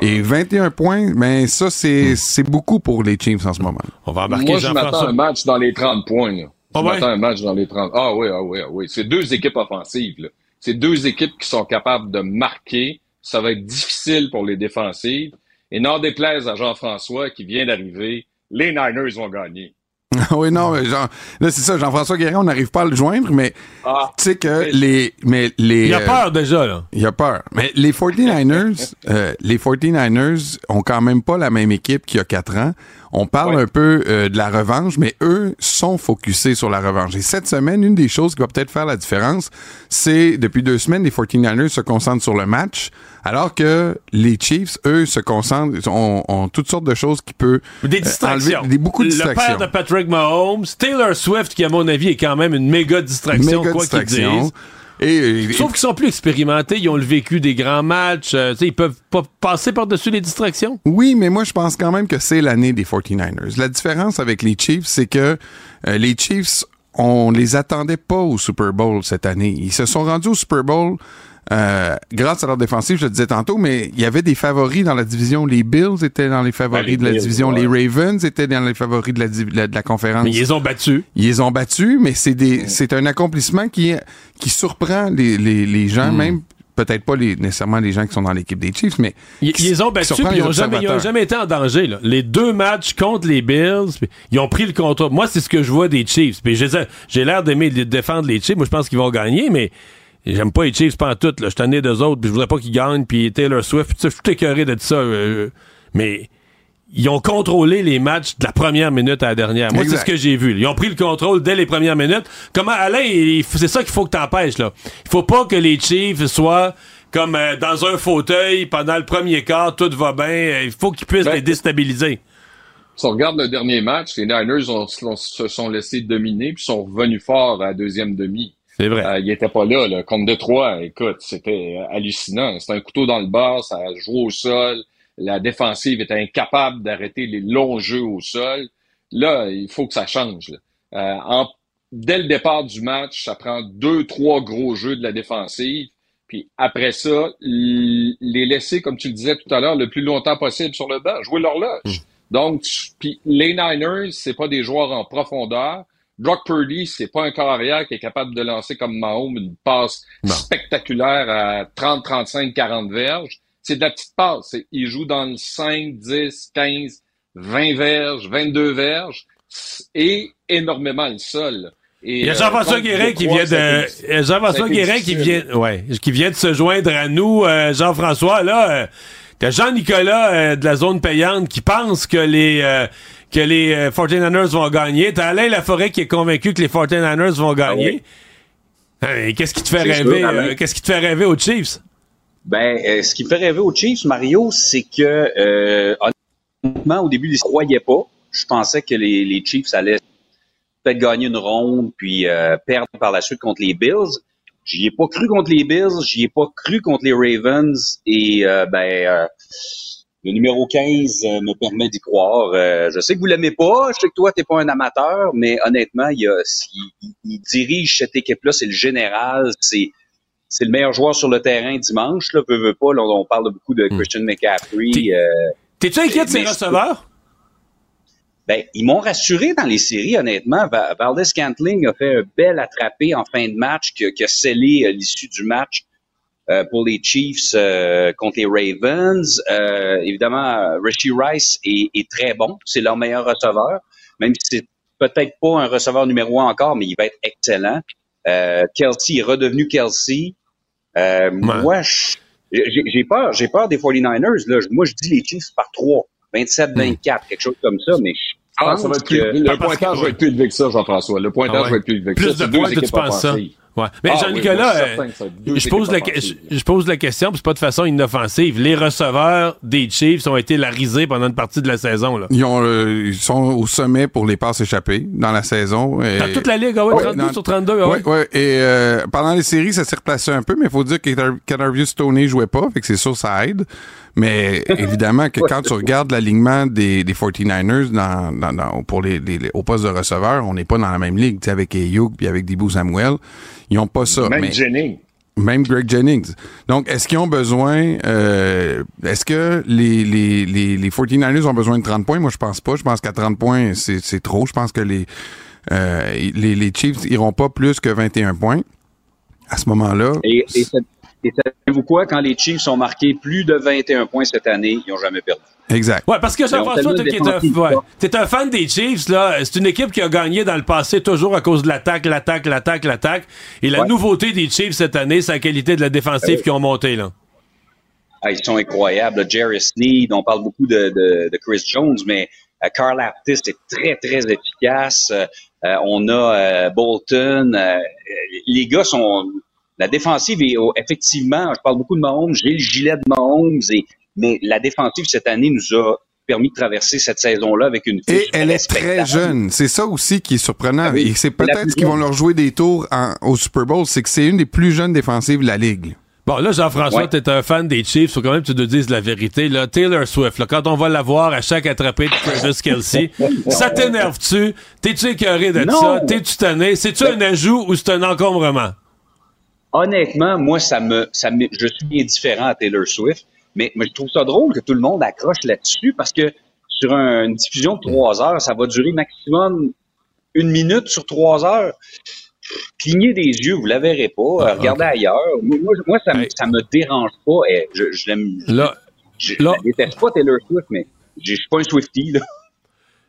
Et 21 points, ben ça c'est c'est beaucoup pour les Chiefs en ce moment. On va embarquer Moi, je m'attends un match dans les 30 points. Là. Je Ah ouais? m'attends à un match dans les 30. Ah oui, ah oui, ah oui. C'est deux équipes offensives. là. C'est deux équipes qui sont capables de marquer. Ça va être difficile pour les défensives. Et n'en déplaise à Jean-François qui vient d'arriver, les Niners vont gagner. oui, non, mais Jean, là c'est ça, Jean-François Guérin, on n'arrive pas à le joindre, mais Ah, tu sais que mais- les mais les Il a euh, peur déjà, là. Il a peur. Mais les 49ers, euh, les 49ers ont quand même pas la même équipe qu'il y a quatre ans. On parle Ouais. un peu euh, de la revanche, mais eux sont focusés sur la revanche. Et cette semaine, une des choses qui va peut-être faire la différence, c'est depuis deux semaines, les 49ers se concentrent sur le match, alors que les Chiefs, eux, se concentrent, ont, ont toutes sortes de choses qui peuvent Des euh, distractions. enlever- des, beaucoup de le distractions. père de Patrick Mahomes, Taylor Swift, qui à mon avis est quand même une méga distraction, Méga quoi qu'il distraction. dise. Et, Sauf qu'ils sont plus expérimentés, ils ont le vécu des grands matchs, euh, ils peuvent pas passer par-dessus les distractions. Oui, mais moi, je pense quand même que c'est l'année des 49ers. La différence avec les Chiefs, c'est que euh, les Chiefs, on les attendait pas au Super Bowl cette année. Ils se sont rendus au Super Bowl euh, grâce à leur défensive, je le disais tantôt, mais il y avait des favoris dans la division. Les Bills étaient dans les favoris de la division. Les Ravens étaient dans les favoris de la, de la conférence. Mais ils les ont battus. Ils les ont battus, mais c'est des, c'est un accomplissement qui, qui surprend les, les, les gens, hmm. même peut-être pas les, nécessairement les gens qui sont dans l'équipe des Chiefs, mais ils, ils ont battu puis ils ont jamais, ils ont jamais été en danger. Là. Les deux matchs contre les Bills, ils ont pris le contrôle. Moi, c'est ce que je vois des Chiefs. Puis j'ai l'air d'aimer défendre les Chiefs. Moi, je pense qu'ils vont gagner, mais J'aime pas les Chiefs pas en tout. Là. Je suis tanné d'eux autres, puis je voudrais pas qu'ils gagnent. Puis Taylor Swift, je suis écœuré de ça. Euh, mais ils ont contrôlé les matchs de la première minute à la dernière. Moi, c'est ce que j'ai vu. Ils ont pris le contrôle dès les premières minutes. Comment, Alain, c'est ça qu'il faut que t'empêches, là. Il faut pas que les Chiefs soient comme euh, dans un fauteuil pendant le premier quart, tout va bien. Il faut qu'ils puissent ben, les déstabiliser. Si on regarde le dernier match, les Niners se sont laissés dominer puis sont revenus fort à la deuxième demi. C'est vrai. Euh, il était pas là, là. Contre Detroit, écoute, c'était hallucinant. C'était un couteau dans le bas, ça joué au sol. La défensive était incapable d'arrêter les longs jeux au sol. Là, il faut que ça change. Euh, dès le départ du match, ça prend deux, trois gros jeux de la défensive. Puis après ça, les laisser, comme tu le disais tout à l'heure, le plus longtemps possible sur le banc, jouer l'horloge. Hmm. Donc, puis les Niners, c'est pas des joueurs en profondeur. Brock Purdy, c'est pas un corps arrière qui est capable de lancer comme Mahomes une passe spectaculaire à 30, 35, 40 verges. C'est de la petite passe. Il joue dans le 5, 10, 15, 20 verges, 22 verges et énormément le sol. il y a Jean-François euh, Guérin qui vient de Jean-François Guérin qui vient ouais, qui vient de se joindre à nous euh, Jean-François là euh, t'as Jean-Nicolas de la zone payante qui pense que les que les 49ers euh, vont gagner. T'as Alain Laforêt qui est convaincu que les 49ers vont gagner. Ah qu'est-ce qui te fait rêver? Euh, qu'est-ce qui te fait rêver aux Chiefs? Ben, euh, ce qui me fait rêver aux Chiefs, Mario, c'est que honnêtement, au début, ils ne croyaient pas. Je pensais que les, les Chiefs allaient peut-être gagner une ronde puis perdre par la suite contre les Bills. J'y ai pas cru contre les Bills, j'y ai pas cru contre les Ravens et ben le numéro 15 euh, me permet d'y croire. Euh, je sais que vous l'aimez pas, je sais que toi, t'es pas un amateur, mais honnêtement, il, a, il, dirige cette équipe-là, c'est le général, c'est c'est le meilleur joueur sur le terrain dimanche. Là, peu, peu pas, là, on parle beaucoup de hmm. Christian McCaffrey. Euh, T'es-tu inquiet de ses receveurs? Ben, ils m'ont rassuré dans les séries, honnêtement. Valdez Scantling a fait un bel attrapé en fin de match qui, qui a scellé l'issue du match. Euh, pour les Chiefs euh, contre les Ravens. Euh, évidemment, Richie Rice est, est très bon. C'est leur meilleur receveur, même si c'est peut-être pas un receveur numéro un encore, mais il va être excellent. Kelsey est redevenu Kelsey. Moi, j'ai peur, j'ai peur des 49ers. Là. Moi, je dis les Chiefs par 3, 27-24, quelque chose comme ça, mais je ah, ça va être plus, le pointage va être plus élevé que ça, Jean-François. Le pointage ah va être plus élevé que ça. Plus de points que tu penses ça? Ouais. Mais ah Jean-Nicolas, euh, je, pose la, je, pose la question, puis c'est pas de façon inoffensive. Les receveurs des Chiefs ont été la risée pendant une partie de la saison. Là. Ils, ont, euh, ils sont au sommet pour les passes échappées dans la saison. Et... Dans toute la ligue, ah ouais, 32 sur 32. Ah ouais. ouais, Et euh, pendant les séries, ça s'est replacé un peu, mais il faut dire que Canarview Stoney jouait pas, fait que c'est sûr ça aide. Mais évidemment que quand tu regardes l'alignement des, des 49ers dans, dans, dans pour les, les, au poste de receveur, on n'est pas dans la même ligue, avec Ayuk puis avec Debo Samuel. Ils ont pas ça. Même Jennings. Même Greg Jennings. Donc, est-ce qu'ils ont besoin, euh, est-ce que les, les, les, les 49ers ont besoin de 30 points? Moi, je pense pas. Je pense qu'à 30 points, c'est trop. Je pense que les, euh, les, les Chiefs iront pas plus que 21 points à ce moment-là. Et, et, et savez-vous quoi? Quand les Chiefs ont marqué plus de 21 points cette année, ils n'ont jamais perdu. Exact. Ouais, parce que Jean-François, tu es, un fan des Chiefs, là. C'est une équipe qui a gagné dans le passé toujours à cause de l'attaque, l'attaque, l'attaque, l'attaque. Et la nouveauté des Chiefs cette année, c'est la qualité de la défensive qui ont monté, là. Ah, ils sont incroyables. Jerry Sneed, on parle beaucoup de, de, Chris Jones, mais euh, Carl Aptis est très, très efficace. Euh, euh, on a Bolton. les gars sont la défensive est effectivement, je parle beaucoup de Mahomes, j'ai le gilet de Mahomes, et, mais la défensive cette année nous a permis de traverser cette saison-là avec une Et elle est très jeune. C'est ça aussi qui est surprenant. Ah oui. Et c'est peut-être qu'ils vont leur jouer des tours en- au Super Bowl. C'est que c'est une des plus jeunes défensives de la Ligue. Bon, là, Jean-François, Ouais. t'es un fan des Chiefs, faut quand même que tu nous dises la vérité. Là, Taylor Swift, là, quand on va la voir à chaque attrapé de Travis Kelsey, ça t'énerve-tu? T'es-tu écœuré de Non. ça? T'es-tu tanné? C'est-tu un ajout ou c'est un encombrement? Honnêtement, moi, ça me, ça me, je suis indifférent à Taylor Swift, mais, mais je trouve ça drôle que tout le monde accroche là-dessus parce que sur un- une diffusion de trois heures, ça va durer maximum une minute sur trois heures. Clignez des yeux, vous la verrez pas. euh, regardez ailleurs. Moi, moi, moi, ça, me, ça me dérange pas. Eh, je, je l'aime. Là, je, je la déteste pas Taylor Swift, mais je suis pas un Swifty, là.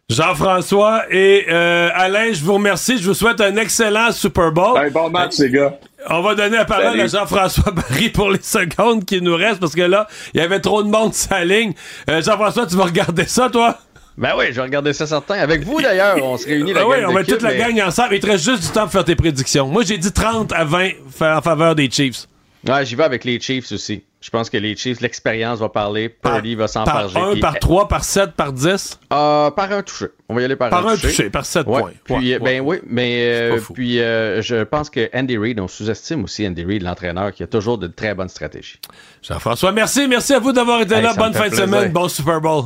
Jean-François et euh, Alain, je vous remercie. Je vous souhaite un excellent Super Bowl. bon match, les gars. On va donner la parole Salut. à Jean-François Barry pour les secondes qui nous restent parce que là, il y avait trop de monde sur la ligne. Euh, Jean-François, tu vas regarder ça, toi? Ben oui, je vais regarder ça certain. Avec vous d'ailleurs, on se réunit la Ah oui, on met toute la gang ensemble. Il te reste juste du temps pour faire tes prédictions. Moi, j'ai dit 30 à 20 fa- en faveur des Chiefs. Ouais, j'y vais avec les Chiefs aussi. Je pense que les Chiefs, l'expérience va parler. Purdy va s'en Par parler. 1, puis- par 3, par 7, par 10? Euh, par un touché. On va y aller par, Par un un touché. touché, par sept Ouais, points. Puis, Ouais, ben oui, mais euh, puis euh, je pense que Andy Reid, on sous-estime aussi Andy Reid, l'entraîneur, qui a toujours de très bonnes stratégies. Jean-François, merci. Merci à vous d'avoir été Hey, là. Bonne fin de semaine. Bon Super Bowl.